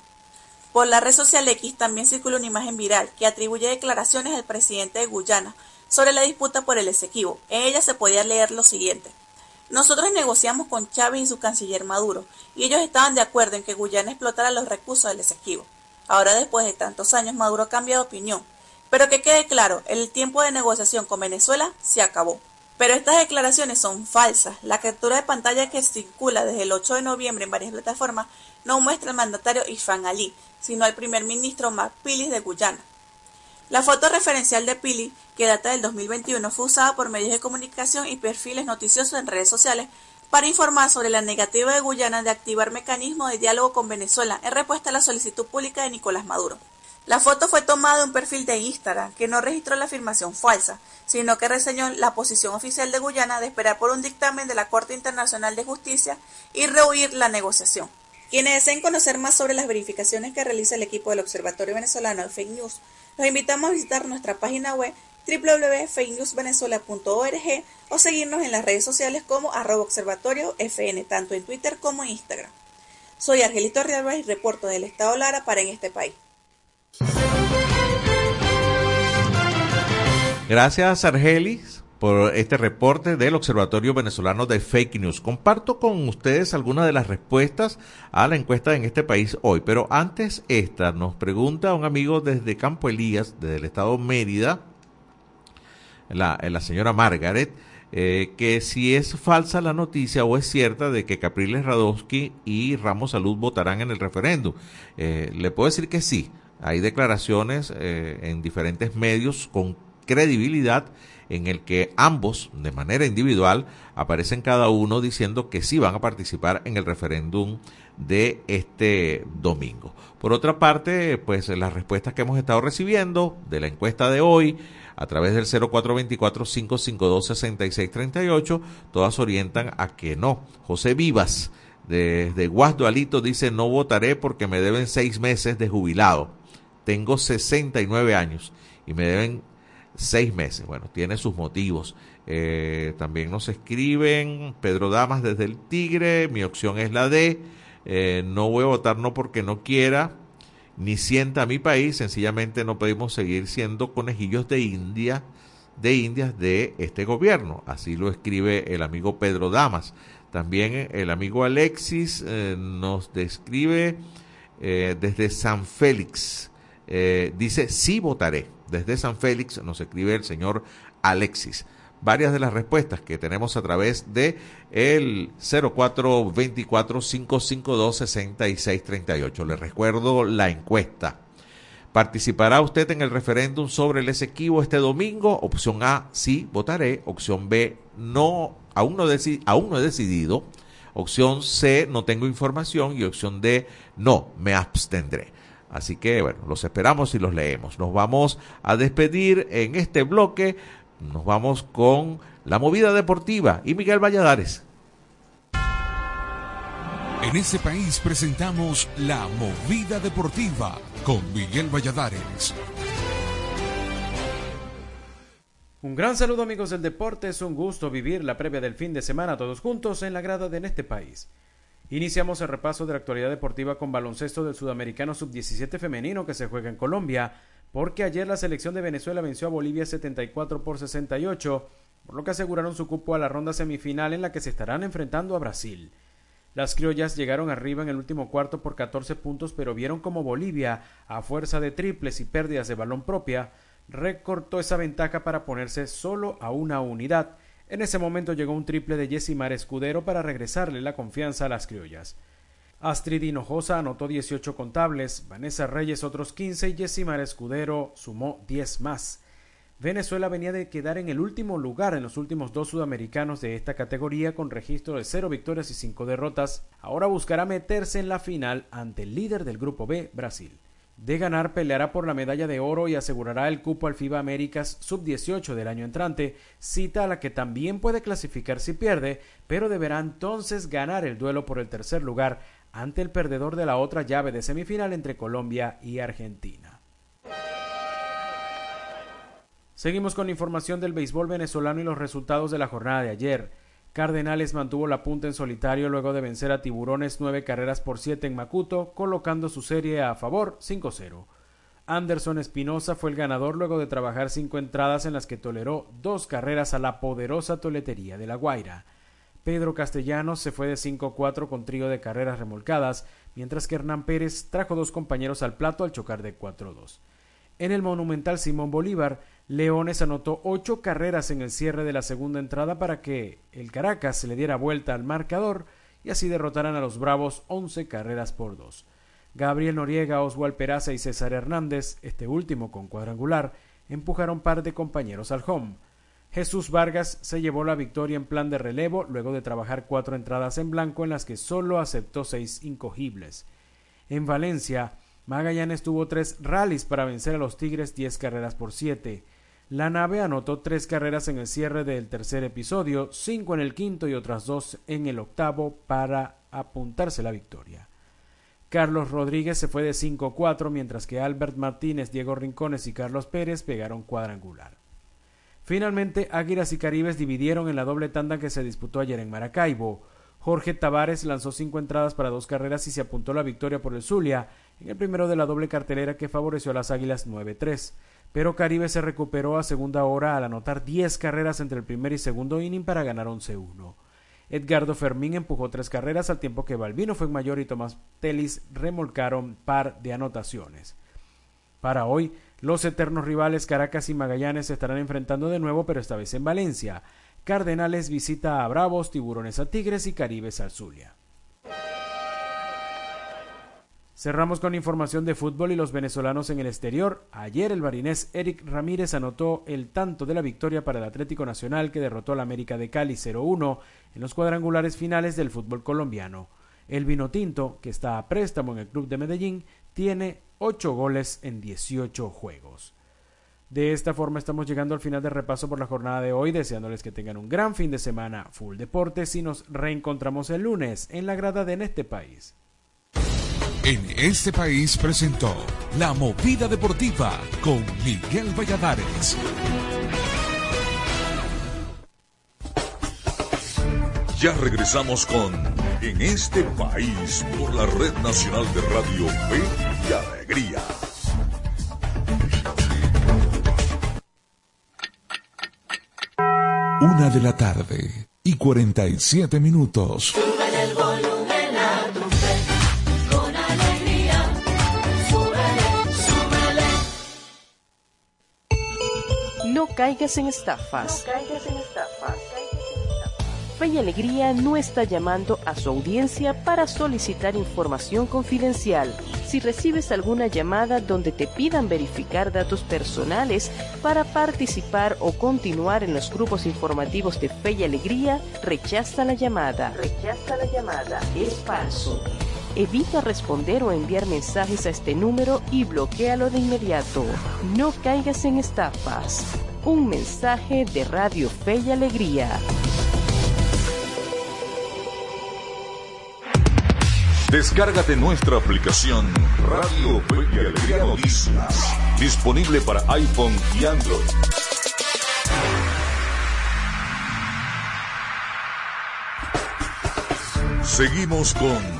Por la red social X también circula una imagen viral que atribuye declaraciones al presidente de Guyana sobre la disputa por el Esequibo. En ella se podía leer lo siguiente. Nosotros negociamos con Chávez y su canciller Maduro, y ellos estaban de acuerdo en que Guyana explotara los recursos del Esequibo. Ahora, después de tantos años, Maduro ha cambiado de opinión. Pero que quede claro, el tiempo de negociación con Venezuela se acabó. Pero estas declaraciones son falsas. La captura de pantalla que circula desde el 8 de noviembre en varias plataformas no muestra al mandatario Ifan Ali, sino al primer ministro Mark Pili de Guyana. La foto referencial de Pili, que data del 2021, fue usada por medios de comunicación y perfiles noticiosos en redes sociales para informar sobre la negativa de Guyana de activar mecanismos de diálogo con Venezuela en respuesta a la solicitud pública de Nicolás Maduro. La foto fue tomada de un perfil de Instagram que no registró la afirmación falsa, sino que reseñó la posición oficial de Guyana de esperar por un dictamen de la Corte Internacional de Justicia y rehuir la negociación. Quienes deseen conocer más sobre las verificaciones que realiza el equipo del Observatorio Venezolano de Fake News, los invitamos a visitar nuestra página web www.fakenewsvenezuela.org o seguirnos en las redes sociales como arroba tanto en Twitter como en Instagram. Soy Argelito Rialba y reporto del Estado Lara para En este país. Gracias, Argelis, por este reporte del Observatorio Venezolano de Fake News. Comparto con ustedes algunas de las respuestas a la encuesta en este país hoy, pero antes esta nos pregunta un amigo desde Campo Elías, desde el estado Mérida, la, señora Margaret, eh, que si es falsa la noticia o es cierta de que Capriles Radowski y Ramos Salud votarán en el referéndum. Eh, le puedo decir que sí. Hay declaraciones eh, en diferentes medios con credibilidad en el que ambos, de manera individual, aparecen cada uno diciendo que sí van a participar en el referéndum de este domingo. Por otra parte, pues las respuestas que hemos estado recibiendo de la encuesta de hoy, a través del 0424-552-6638, todas orientan a que no. José Vivas, desde Guasdo Alito, dice, no votaré porque me deben seis meses de jubilado. Tengo 69 años y me deben seis meses. Bueno, tiene sus motivos. Eh, también nos escriben Pedro Damas desde el Tigre, mi opción es la D. Eh, no voy a votar no porque no quiera, ni sienta a mi país, sencillamente no podemos seguir siendo conejillos de India, de Indias de este gobierno. Así lo escribe el amigo Pedro Damas. También el amigo Alexis eh, nos describe desde San Félix. dice, sí votaré. Desde San Félix nos escribe el señor Alexis. Varias de las respuestas que tenemos a través de el 0424-552-6638. Le recuerdo la encuesta. ¿Participará usted en el referéndum sobre el Esequibo este domingo? Opción A, sí, votaré. Opción B, no, aún no, aún no he decidido. Opción C, no tengo información. Y opción D, no, me abstendré. Así que bueno, los esperamos y los leemos. Nos vamos a despedir en este bloque. Nos vamos con la movida deportiva y Miguel Valladares. En este país presentamos la movida deportiva con Miguel Valladares. Un gran saludo amigos del deporte, es un gusto vivir la previa del fin de semana todos juntos en la grada de en este país. Iniciamos el repaso de la actualidad deportiva con baloncesto del sudamericano sub-17 femenino que se juega en Colombia, porque ayer la selección de Venezuela venció a Bolivia 74 por 68, por lo que aseguraron su cupo a la ronda semifinal en la que se estarán enfrentando a Brasil. Las criollas llegaron arriba en el último cuarto por 14 puntos, pero vieron como Bolivia, a fuerza de triples y pérdidas de balón propia, recortó esa ventaja para ponerse solo a una unidad en ese momento llegó un triple de Jessimar Escudero para regresarle la confianza a las criollas. Astrid Hinojosa anotó 18 contables, Vanessa Reyes otros 15 y Jessimar Escudero sumó 10 más. Venezuela venía de quedar en el último lugar en los últimos dos sudamericanos de esta categoría con registro de 0 victorias y 5 derrotas. Ahora buscará meterse en la final ante el líder del grupo B, Brasil. De ganar, peleará por la medalla de oro y asegurará el cupo al FIBA Américas Sub-18 del año entrante, cita a la que también puede clasificar si pierde, pero deberá entonces ganar el duelo por el tercer lugar ante el perdedor de la otra llave de semifinal entre Colombia y Argentina. Seguimos con información del béisbol venezolano y los resultados de la jornada de ayer. Cardenales mantuvo la punta en solitario luego de vencer a Tiburones nueve carreras por siete en Macuto, colocando su serie a favor 5-0. Anderson Espinosa fue el ganador luego de trabajar cinco entradas en las que toleró dos carreras a la poderosa toletería de La Guaira. Pedro Castellanos se fue de 5-4 con trío de carreras remolcadas, mientras que Hernán Pérez trajo dos compañeros al plato al chocar de 4-2. En el monumental Simón Bolívar, Leones anotó ocho carreras en el cierre de la segunda entrada para que el Caracas se le diera vuelta al marcador y así derrotaran a los Bravos once carreras por dos. Gabriel Noriega, Oswald Peraza y César Hernández, este último con cuadrangular, empujaron par de compañeros al home. Jesús Vargas se llevó la victoria en plan de relevo luego de trabajar cuatro entradas en blanco en las que solo aceptó seis incogibles. En Valencia, Magallanes tuvo tres rallies para vencer a los Tigres diez carreras por siete. La nave anotó tres carreras en el cierre del tercer episodio, cinco en el quinto y otras dos en el octavo para apuntarse la victoria. Carlos Rodríguez se fue de 5-4, mientras que Albert Martínez, Diego Rincones y Carlos Pérez pegaron cuadrangular. Finalmente, Águilas y Caribes dividieron en la doble tanda que se disputó ayer en Maracaibo. Jorge Tavares lanzó cinco entradas para dos carreras y se apuntó la victoria por el Zulia, en el primero de la doble cartelera que favoreció a las Águilas 9-3. Pero Caribe se recuperó a segunda hora al anotar 10 carreras entre el primer y segundo inning para ganar 11-1. Edgardo Fermín empujó tres carreras al tiempo que Balbino fue mayor y Tomás Telis remolcaron par de anotaciones. Para hoy, los eternos rivales Caracas y Magallanes se estarán enfrentando de nuevo, pero esta vez en Valencia. Cardenales visita a Bravos, Tiburones a Tigres y Caribes al. Cerramos con información de fútbol y los venezolanos en el exterior. Ayer el barinés Eric Ramírez anotó el tanto de la victoria para el Atlético Nacional que derrotó al América de Cali 0-1 en los cuadrangulares finales del fútbol colombiano. El Vinotinto, que está a préstamo en el club de Medellín, tiene 8 goles en 18 juegos. De esta forma estamos llegando al final del repaso por la jornada de hoy, deseándoles que tengan un gran fin de semana full deportes y nos reencontramos el lunes en la grada de En este país. En este país presentó La Movida Deportiva con Miguel Valladares. Ya regresamos con En este país por la Red Nacional de Radio Fe y Alegría. Una de la tarde y 47 minutos. Súbele. No caigas en estafas. Fe y Alegría no está llamando a su audiencia para solicitar información confidencial. Si recibes alguna llamada donde te pidan verificar datos personales para participar o continuar en los grupos informativos de Fe y Alegría, rechaza la llamada. Rechaza la llamada. Es falso. Evita responder o enviar mensajes a este número y bloquealo de inmediato. No caigas en estafas. Un mensaje de Radio Fe y Alegría. Descárgate nuestra aplicación Radio Fe y Alegría Noticias, disponible para iPhone y Android. Seguimos con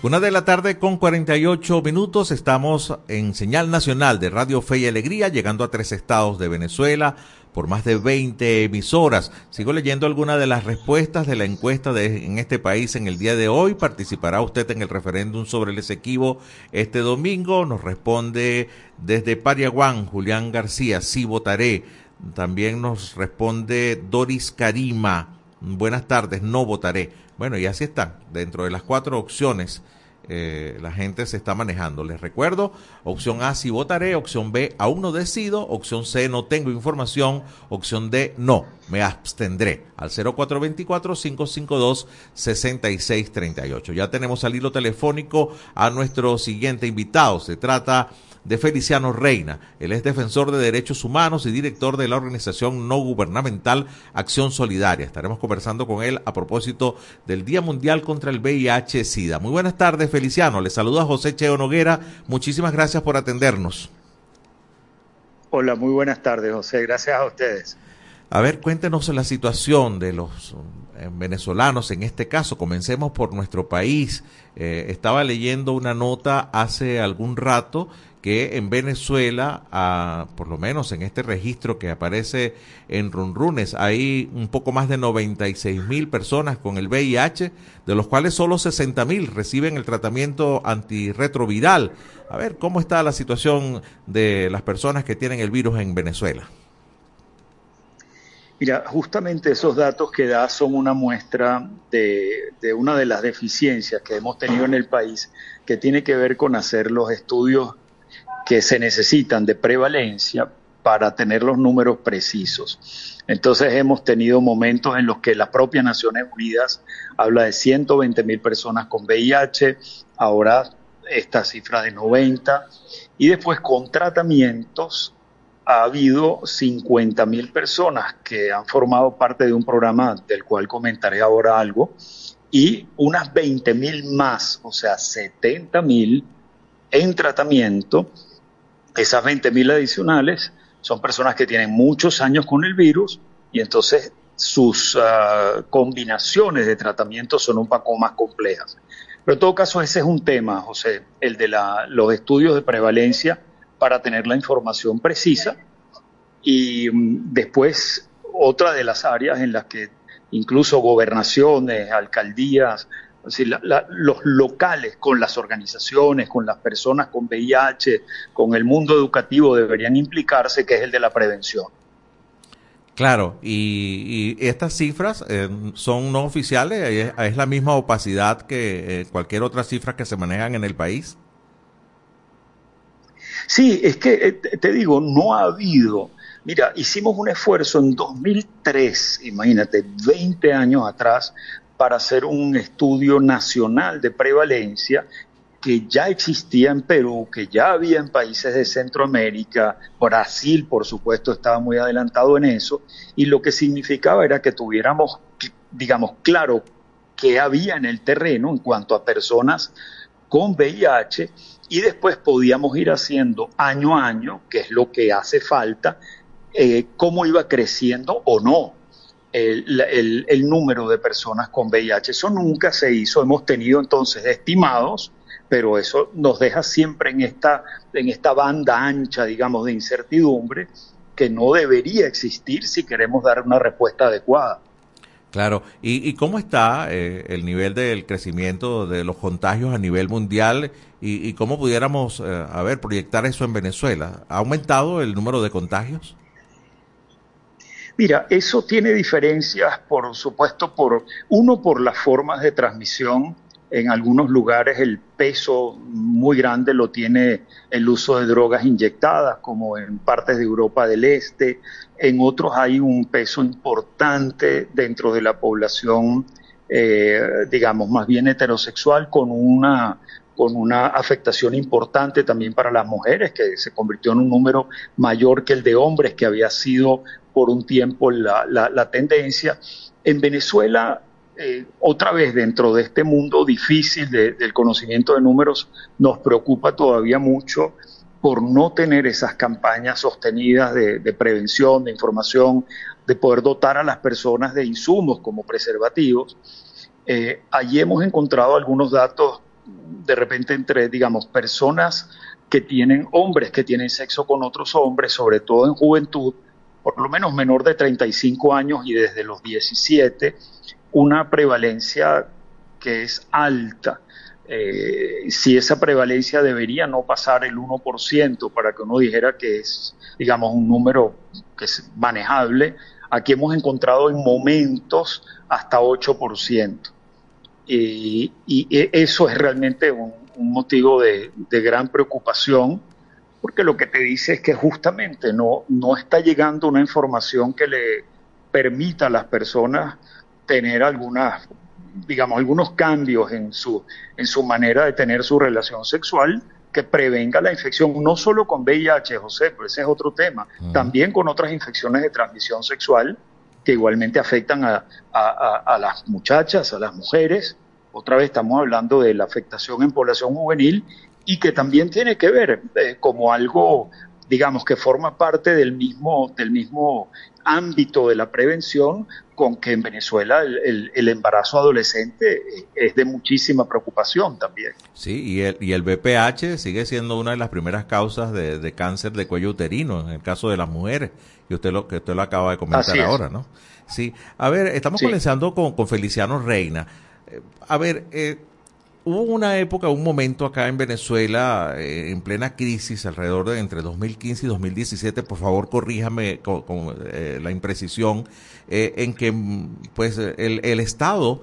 Una de la tarde con 48 minutos estamos en señal nacional de Radio Fe y Alegría, llegando a tres estados de Venezuela por más de 20 emisoras. Sigo leyendo algunas de las respuestas de la encuesta de, en este país en el día de hoy. Participará usted en el referéndum sobre el Esequibo este domingo. Nos responde desde Pariaguán Julián García, sí votaré. También nos responde Doris Karima. Buenas tardes, no votaré. Bueno, y así están, dentro de las cuatro opciones eh, la gente se está manejando. Les recuerdo, opción A sí votaré, opción B aún no decido, opción C no tengo información, opción D no, me abstendré al 0424-552-6638. Ya tenemos al hilo telefónico a nuestro siguiente invitado. Se trata Feliciano Reina. Él es defensor de derechos humanos y director de la organización no gubernamental Acción Solidaria. Estaremos conversando con él a propósito del Día Mundial contra el VIH-Sida. Muy buenas tardes, Feliciano. Le saluda José Cheo Noguera. Muchísimas gracias por atendernos. Hola, muy buenas tardes, José. Gracias a ustedes. A ver, cuéntenos la situación de los venezolanos en este caso. Comencemos por nuestro país. Eh, estaba leyendo una nota hace algún rato que en Venezuela, ah, por lo menos en este registro que aparece en Runrunes, hay un poco más de 96 mil personas con el VIH, de los cuales solo 60 mil reciben el tratamiento antirretroviral. A ver, ¿cómo está la situación de las personas que tienen el virus en Venezuela? Mira, justamente esos datos que da son una muestra de, de, una de las deficiencias que hemos tenido en el país, que tiene que ver con hacer los estudios que se necesitan de prevalencia para tener los números precisos. Entonces hemos tenido momentos en los que la propia Naciones Unidas habla de 120 mil personas con VIH, ahora esta cifra de 90, y después con tratamientos ha habido 50 mil personas que han formado parte de un programa del cual comentaré ahora algo, y unas 20 mil más, o sea, 70 mil en tratamiento esas 20.000 adicionales son personas que tienen muchos años con el virus y entonces sus uh, combinaciones de tratamiento son un poco más complejas. Pero en todo caso ese es un tema, José, el de la, los estudios de prevalencia para tener la información precisa. Y um, después otra de las áreas en las que incluso gobernaciones, alcaldías, los locales con las organizaciones, con las personas con VIH, con el mundo educativo deberían implicarse, que es el de la prevención. Claro, y, estas cifras eh, son no oficiales, es, es, la misma opacidad que eh, cualquier otra cifra que se manejan en el país. Sí, es que eh, te digo, no ha habido. Mira, hicimos un esfuerzo en 2003, imagínate, 20 años atrás, para hacer un estudio nacional de prevalencia que ya existía en Perú, que ya había en países de Centroamérica, Brasil, por supuesto, estaba muy adelantado en eso, y lo que significaba era que tuviéramos, digamos, claro qué había en el terreno en cuanto a personas con VIH, y después podíamos ir haciendo año a año, que es lo que hace falta, eh, cómo iba creciendo o no el, el, el, número de personas con VIH. Eso nunca se hizo. Hemos tenido entonces estimados, pero eso nos deja siempre en esta, en esta banda ancha, digamos, de incertidumbre que no debería existir si queremos dar una respuesta adecuada. Claro, ¿y, y cómo está eh, el nivel del crecimiento de los contagios a nivel mundial y, y cómo pudiéramos, eh, a ver, proyectar eso en Venezuela? ¿Ha aumentado el número de contagios? Mira, eso tiene diferencias, por supuesto, por uno por las formas de transmisión. En algunos lugares el peso muy grande lo tiene el uso de drogas inyectadas, como en partes de Europa del Este. En otros hay un peso importante dentro de la población, eh, digamos, más bien heterosexual, con una con una afectación importante también para las mujeres, que se convirtió en un número mayor que el de hombres, que había sido por un tiempo la, la, la tendencia. En Venezuela, eh, otra vez dentro de este mundo difícil de, del conocimiento de números, nos preocupa todavía mucho por no tener esas campañas sostenidas de, de, prevención, de información, de poder dotar a las personas de insumos como preservativos. Eh, allí hemos encontrado algunos datos de repente entre, digamos, personas que tienen hombres que tienen sexo con otros hombres, sobre todo en juventud, por lo menos menor de 35 años y desde los 17, una prevalencia que es alta. Eh, si esa prevalencia debería no pasar el 1% para que uno dijera que es, digamos, un número que es manejable, aquí hemos encontrado en momentos hasta 8%. Y, y eso es realmente un, un motivo de, de gran preocupación porque lo que te dice es que justamente no, no está llegando una información que le permita a las personas tener algunas, digamos, algunos cambios en su, en su manera de tener su relación sexual que prevenga la infección, no solo con VIH, José, pero ese es otro tema, uh -huh. también con otras infecciones de transmisión sexual que igualmente afectan a, a, a, las muchachas, a las mujeres. Otra vez estamos hablando de la afectación en población juvenil y que también tiene que ver eh, como algo digamos que forma parte del mismo, del mismo ámbito de la prevención con que en Venezuela el, el- el embarazo adolescente es de muchísima preocupación también. Sí, y el, y el BPH sigue siendo una de las primeras causas de, de cáncer de cuello uterino en el caso de las mujeres, y usted lo que usted lo acaba de comentar ahora, ¿no? Sí, a ver, estamos Sí. comenzando con, con Feliciano Reina. Eh, A ver, eh, hubo una época, un momento acá en Venezuela, eh, en plena crisis, alrededor de entre 2015 y 2017, por favor corríjame con, con, eh, la imprecisión, eh, en que pues el, el Estado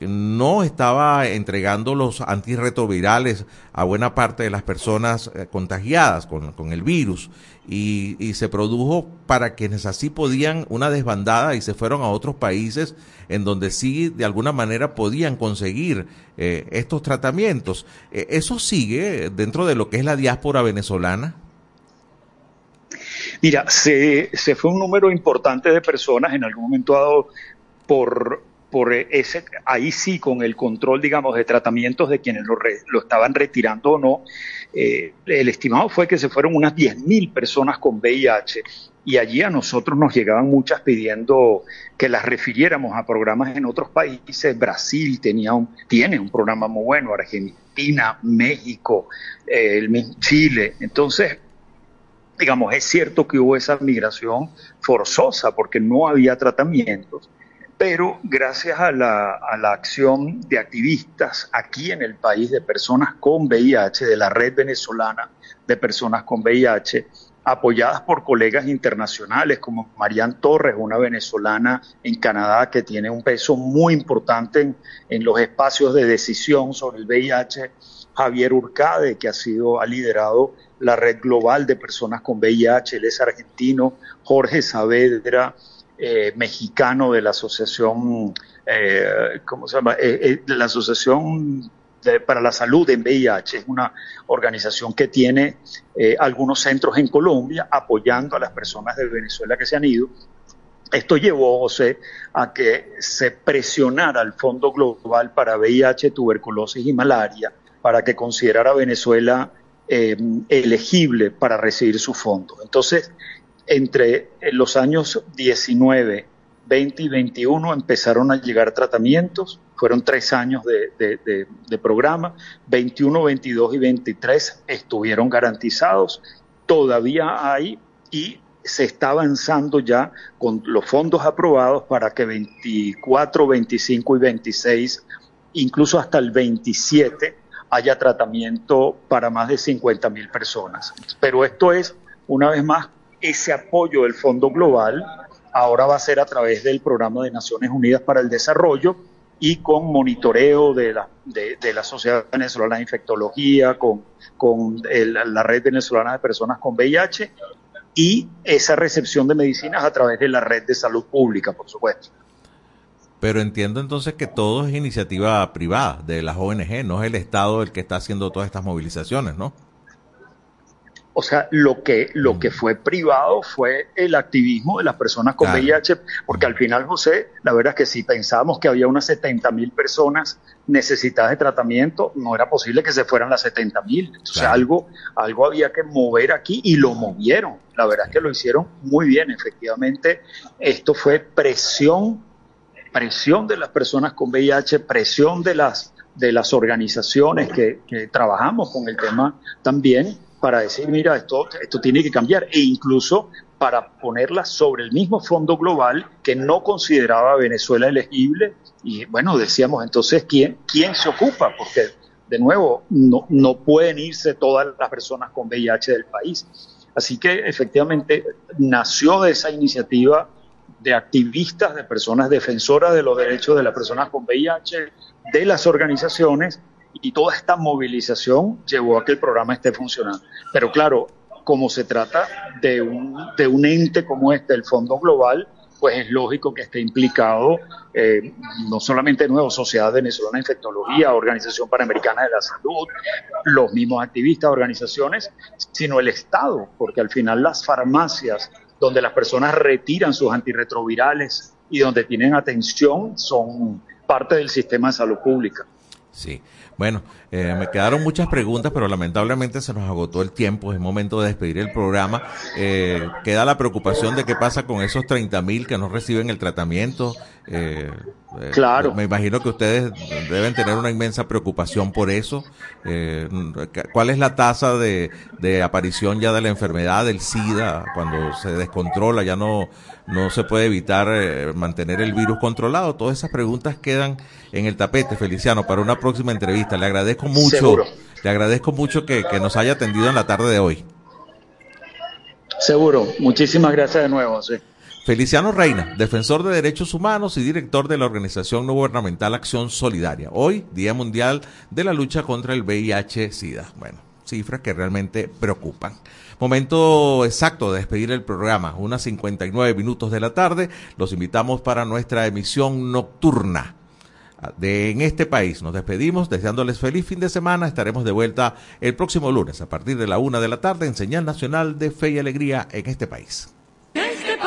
no estaba entregando los antirretrovirales a buena parte de las personas eh, contagiadas con, con el virus y, se produjo para quienes así podían una desbandada y se fueron a otros países en donde sí de alguna manera podían conseguir eh, estos tratamientos. Eh, ¿Eso sigue dentro de lo que es la diáspora venezolana? Mira, se, se fue un número importante de personas en algún momento dado por, por ese, ahí sí, con el control, digamos, de tratamientos de quienes lo, re- lo estaban retirando o no. Eh, el estimado fue que se fueron unas 10.000 personas con VIH y allí a nosotros nos llegaban muchas pidiendo que las refiriéramos a programas en otros países. Brasil tenía un, tiene un programa muy bueno, Argentina, México, eh, el Chile. Entonces, digamos, es cierto que hubo esa migración forzosa porque no había tratamientos, pero gracias a la, acción de activistas aquí en el país, de personas con VIH, de la red venezolana de personas con VIH, apoyadas por colegas internacionales como Marian Torres, una venezolana en Canadá que tiene un peso muy importante en, en los espacios de decisión sobre el VIH, Javier Urcade, que ha sido, ha liderado la red global de personas con VIH, él es argentino, Jorge Saavedra, eh, mexicano de la asociación, eh, ¿cómo se llama? Eh, eh, de la asociación para la salud en VIH, es una organización que tiene eh, algunos centros en Colombia apoyando a las personas de Venezuela que se han ido. Esto llevó, José, a que se presionara al Fondo Global para VIH, tuberculosis y malaria para que considerara a Venezuela eh, elegible para recibir su fondo. Entonces, entre los años 19, 20 y 21 empezaron a llegar tratamientos, fueron tres años de, de- de- de programa, 21, 22 y 23 estuvieron garantizados, todavía hay y se está avanzando ya con los fondos aprobados para que 24, 25 y 26, incluso hasta el 27, haya tratamiento para más de 50 mil personas. Pero esto es, una vez más, ese apoyo del Fondo Global ahora va a ser a través del Programa de Naciones Unidas para el Desarrollo y con monitoreo de la, de, la Sociedad Venezolana de Infectología, con, con el- la Red Venezolana de Personas con VIH y esa recepción de medicinas a través de la Red de Salud Pública, por supuesto. Pero entiendo entonces que todo es iniciativa privada de las ONG, no es el Estado el que está haciendo todas estas movilizaciones, ¿no? O sea, lo que, lo que fue privado fue el activismo de las personas con Claro. VIH, porque al final, José, la verdad es que si pensábamos que había unas 70 mil personas necesitadas de tratamiento, no era posible que se fueran las 70 mil. Entonces, Claro. algo, algo había que mover aquí y lo movieron. La verdad es que lo hicieron muy bien, efectivamente. Esto fue presión, presión de las personas con VIH, presión de las, de las organizaciones que, que trabajamos con el tema también para decir, mira, esto, esto tiene que cambiar e incluso para ponerla sobre el mismo fondo global que no consideraba Venezuela elegible y bueno, decíamos entonces, ¿quién, quién se ocupa? Porque de nuevo, no, no pueden irse todas las personas con VIH del país. Así que efectivamente nació de esa iniciativa de activistas, de personas defensoras de los derechos de las personas con VIH, de las organizaciones, y toda esta movilización llevó a que el programa esté funcionando. Pero claro, como se trata de un, de un ente como este, el Fondo Global, pues es lógico que esté implicado eh, no solamente de nuevo Sociedad Venezolana de Infectología, Organización Panamericana de la Salud, los mismos activistas, organizaciones, sino el Estado, porque al final las farmacias donde las personas retiran sus antirretrovirales y donde tienen atención son parte del sistema de salud pública. Sí. Bueno, eh, me quedaron muchas preguntas, pero lamentablemente se nos agotó el tiempo. Es momento de despedir el programa. Eh, queda la preocupación de qué pasa con esos 30 mil que no reciben el tratamiento. Eh, eh, Claro. Me imagino que ustedes deben tener una inmensa preocupación por eso. Eh, ¿Cuál es la tasa de, de aparición ya de la enfermedad del SIDA cuando se descontrola? Ya no, no se puede evitar eh, mantener el virus controlado. Todas esas preguntas quedan en el tapete, Feliciano, para una próxima entrevista. Le agradezco mucho, Seguro. le agradezco mucho que, que nos haya atendido en la tarde de hoy. Seguro. Muchísimas gracias de nuevo. Sí. Feliciano Reina, defensor de derechos humanos y director de la organización no gubernamental Acción Solidaria. Hoy, Día Mundial de la Lucha contra el VIH-Sida. Bueno, cifras que realmente preocupan. Momento exacto de despedir el programa, unas 59 minutos de la tarde. Los invitamos para nuestra emisión nocturna de En este país. Nos despedimos deseándoles feliz fin de semana. Estaremos de vuelta el próximo lunes a partir de la una de la tarde en Señal Nacional de Fe y Alegría en este país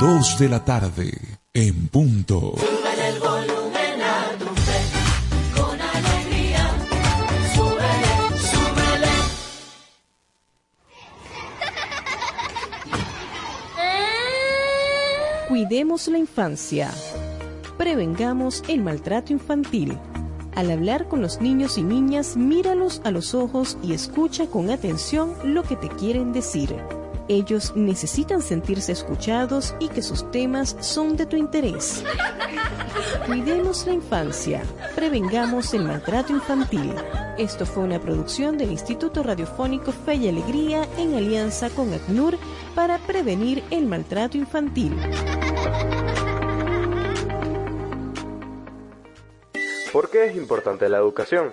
2 de la tarde, en punto. Súbele el volumen con alegría. Súbele, súbele. Cuidemos la infancia. Prevengamos el maltrato infantil. Al hablar con los niños y niñas, míralos a los ojos y escucha con atención lo que te quieren decir. Ellos necesitan sentirse escuchados y que sus temas son de tu interés. Cuidemos la infancia. Prevengamos el maltrato infantil. Esto fue una producción del Instituto Radiofónico Fe y Alegría en alianza con ACNUR para prevenir el maltrato infantil. ¿Por qué es importante la educación?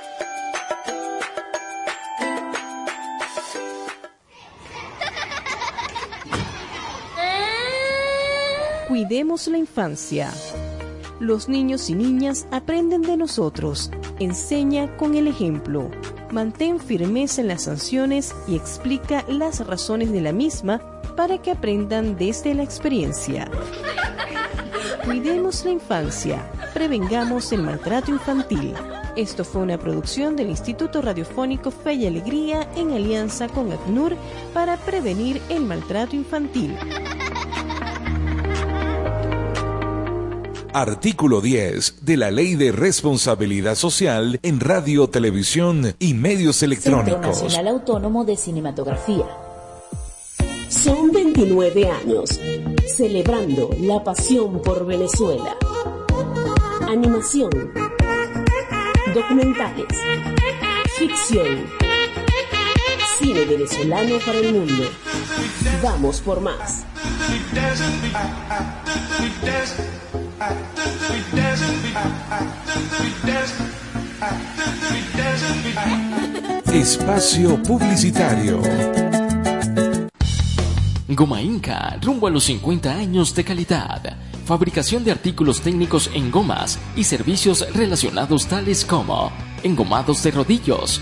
Cuidemos la infancia. Los niños y niñas aprenden de nosotros. Enseña con el ejemplo. Mantén firmeza en las sanciones y explica las razones de la misma para que aprendan desde la experiencia. Cuidemos la infancia. Prevengamos el maltrato infantil. Esto fue una producción del Instituto Radiofónico Fe y Alegría en alianza con ACNUR para prevenir el maltrato infantil. Artículo 10 de la Ley de Responsabilidad Social en Radio, Televisión y Medios Centro Electrónicos. Nacional Autónomo de Cinematografía. Son 29 años celebrando la pasión por Venezuela. Animación, documentales, ficción, cine venezolano para el mundo. Vamos por más. Espacio Publicitario. Goma Inca, rumbo a los 50 años de calidad. Fabricación de artículos técnicos en gomas y servicios relacionados tales como engomados de rodillos,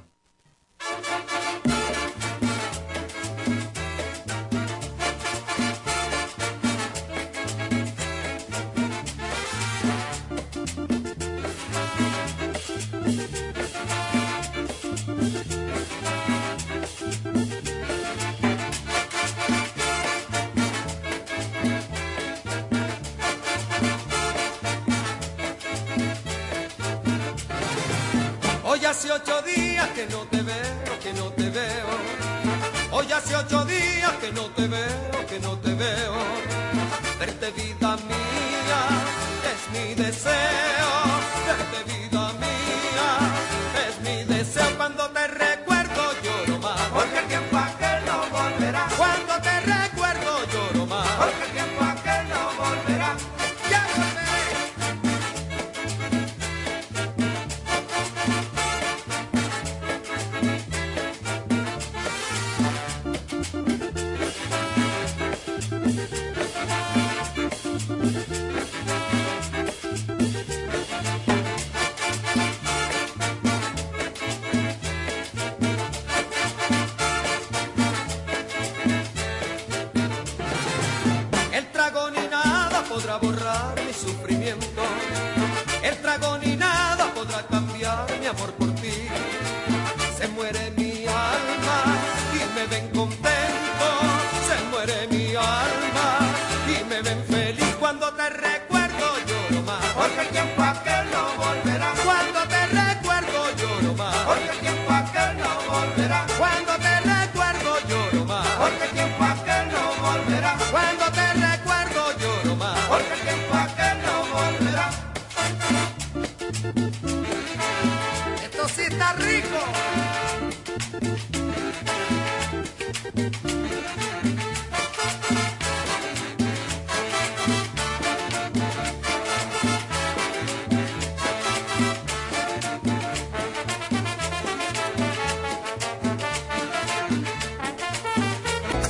Hace ocho días que no te veo, que no te veo. Hoy hace ocho días que no te veo, que no te veo. Verte vida mía es mi deseo. Verte vida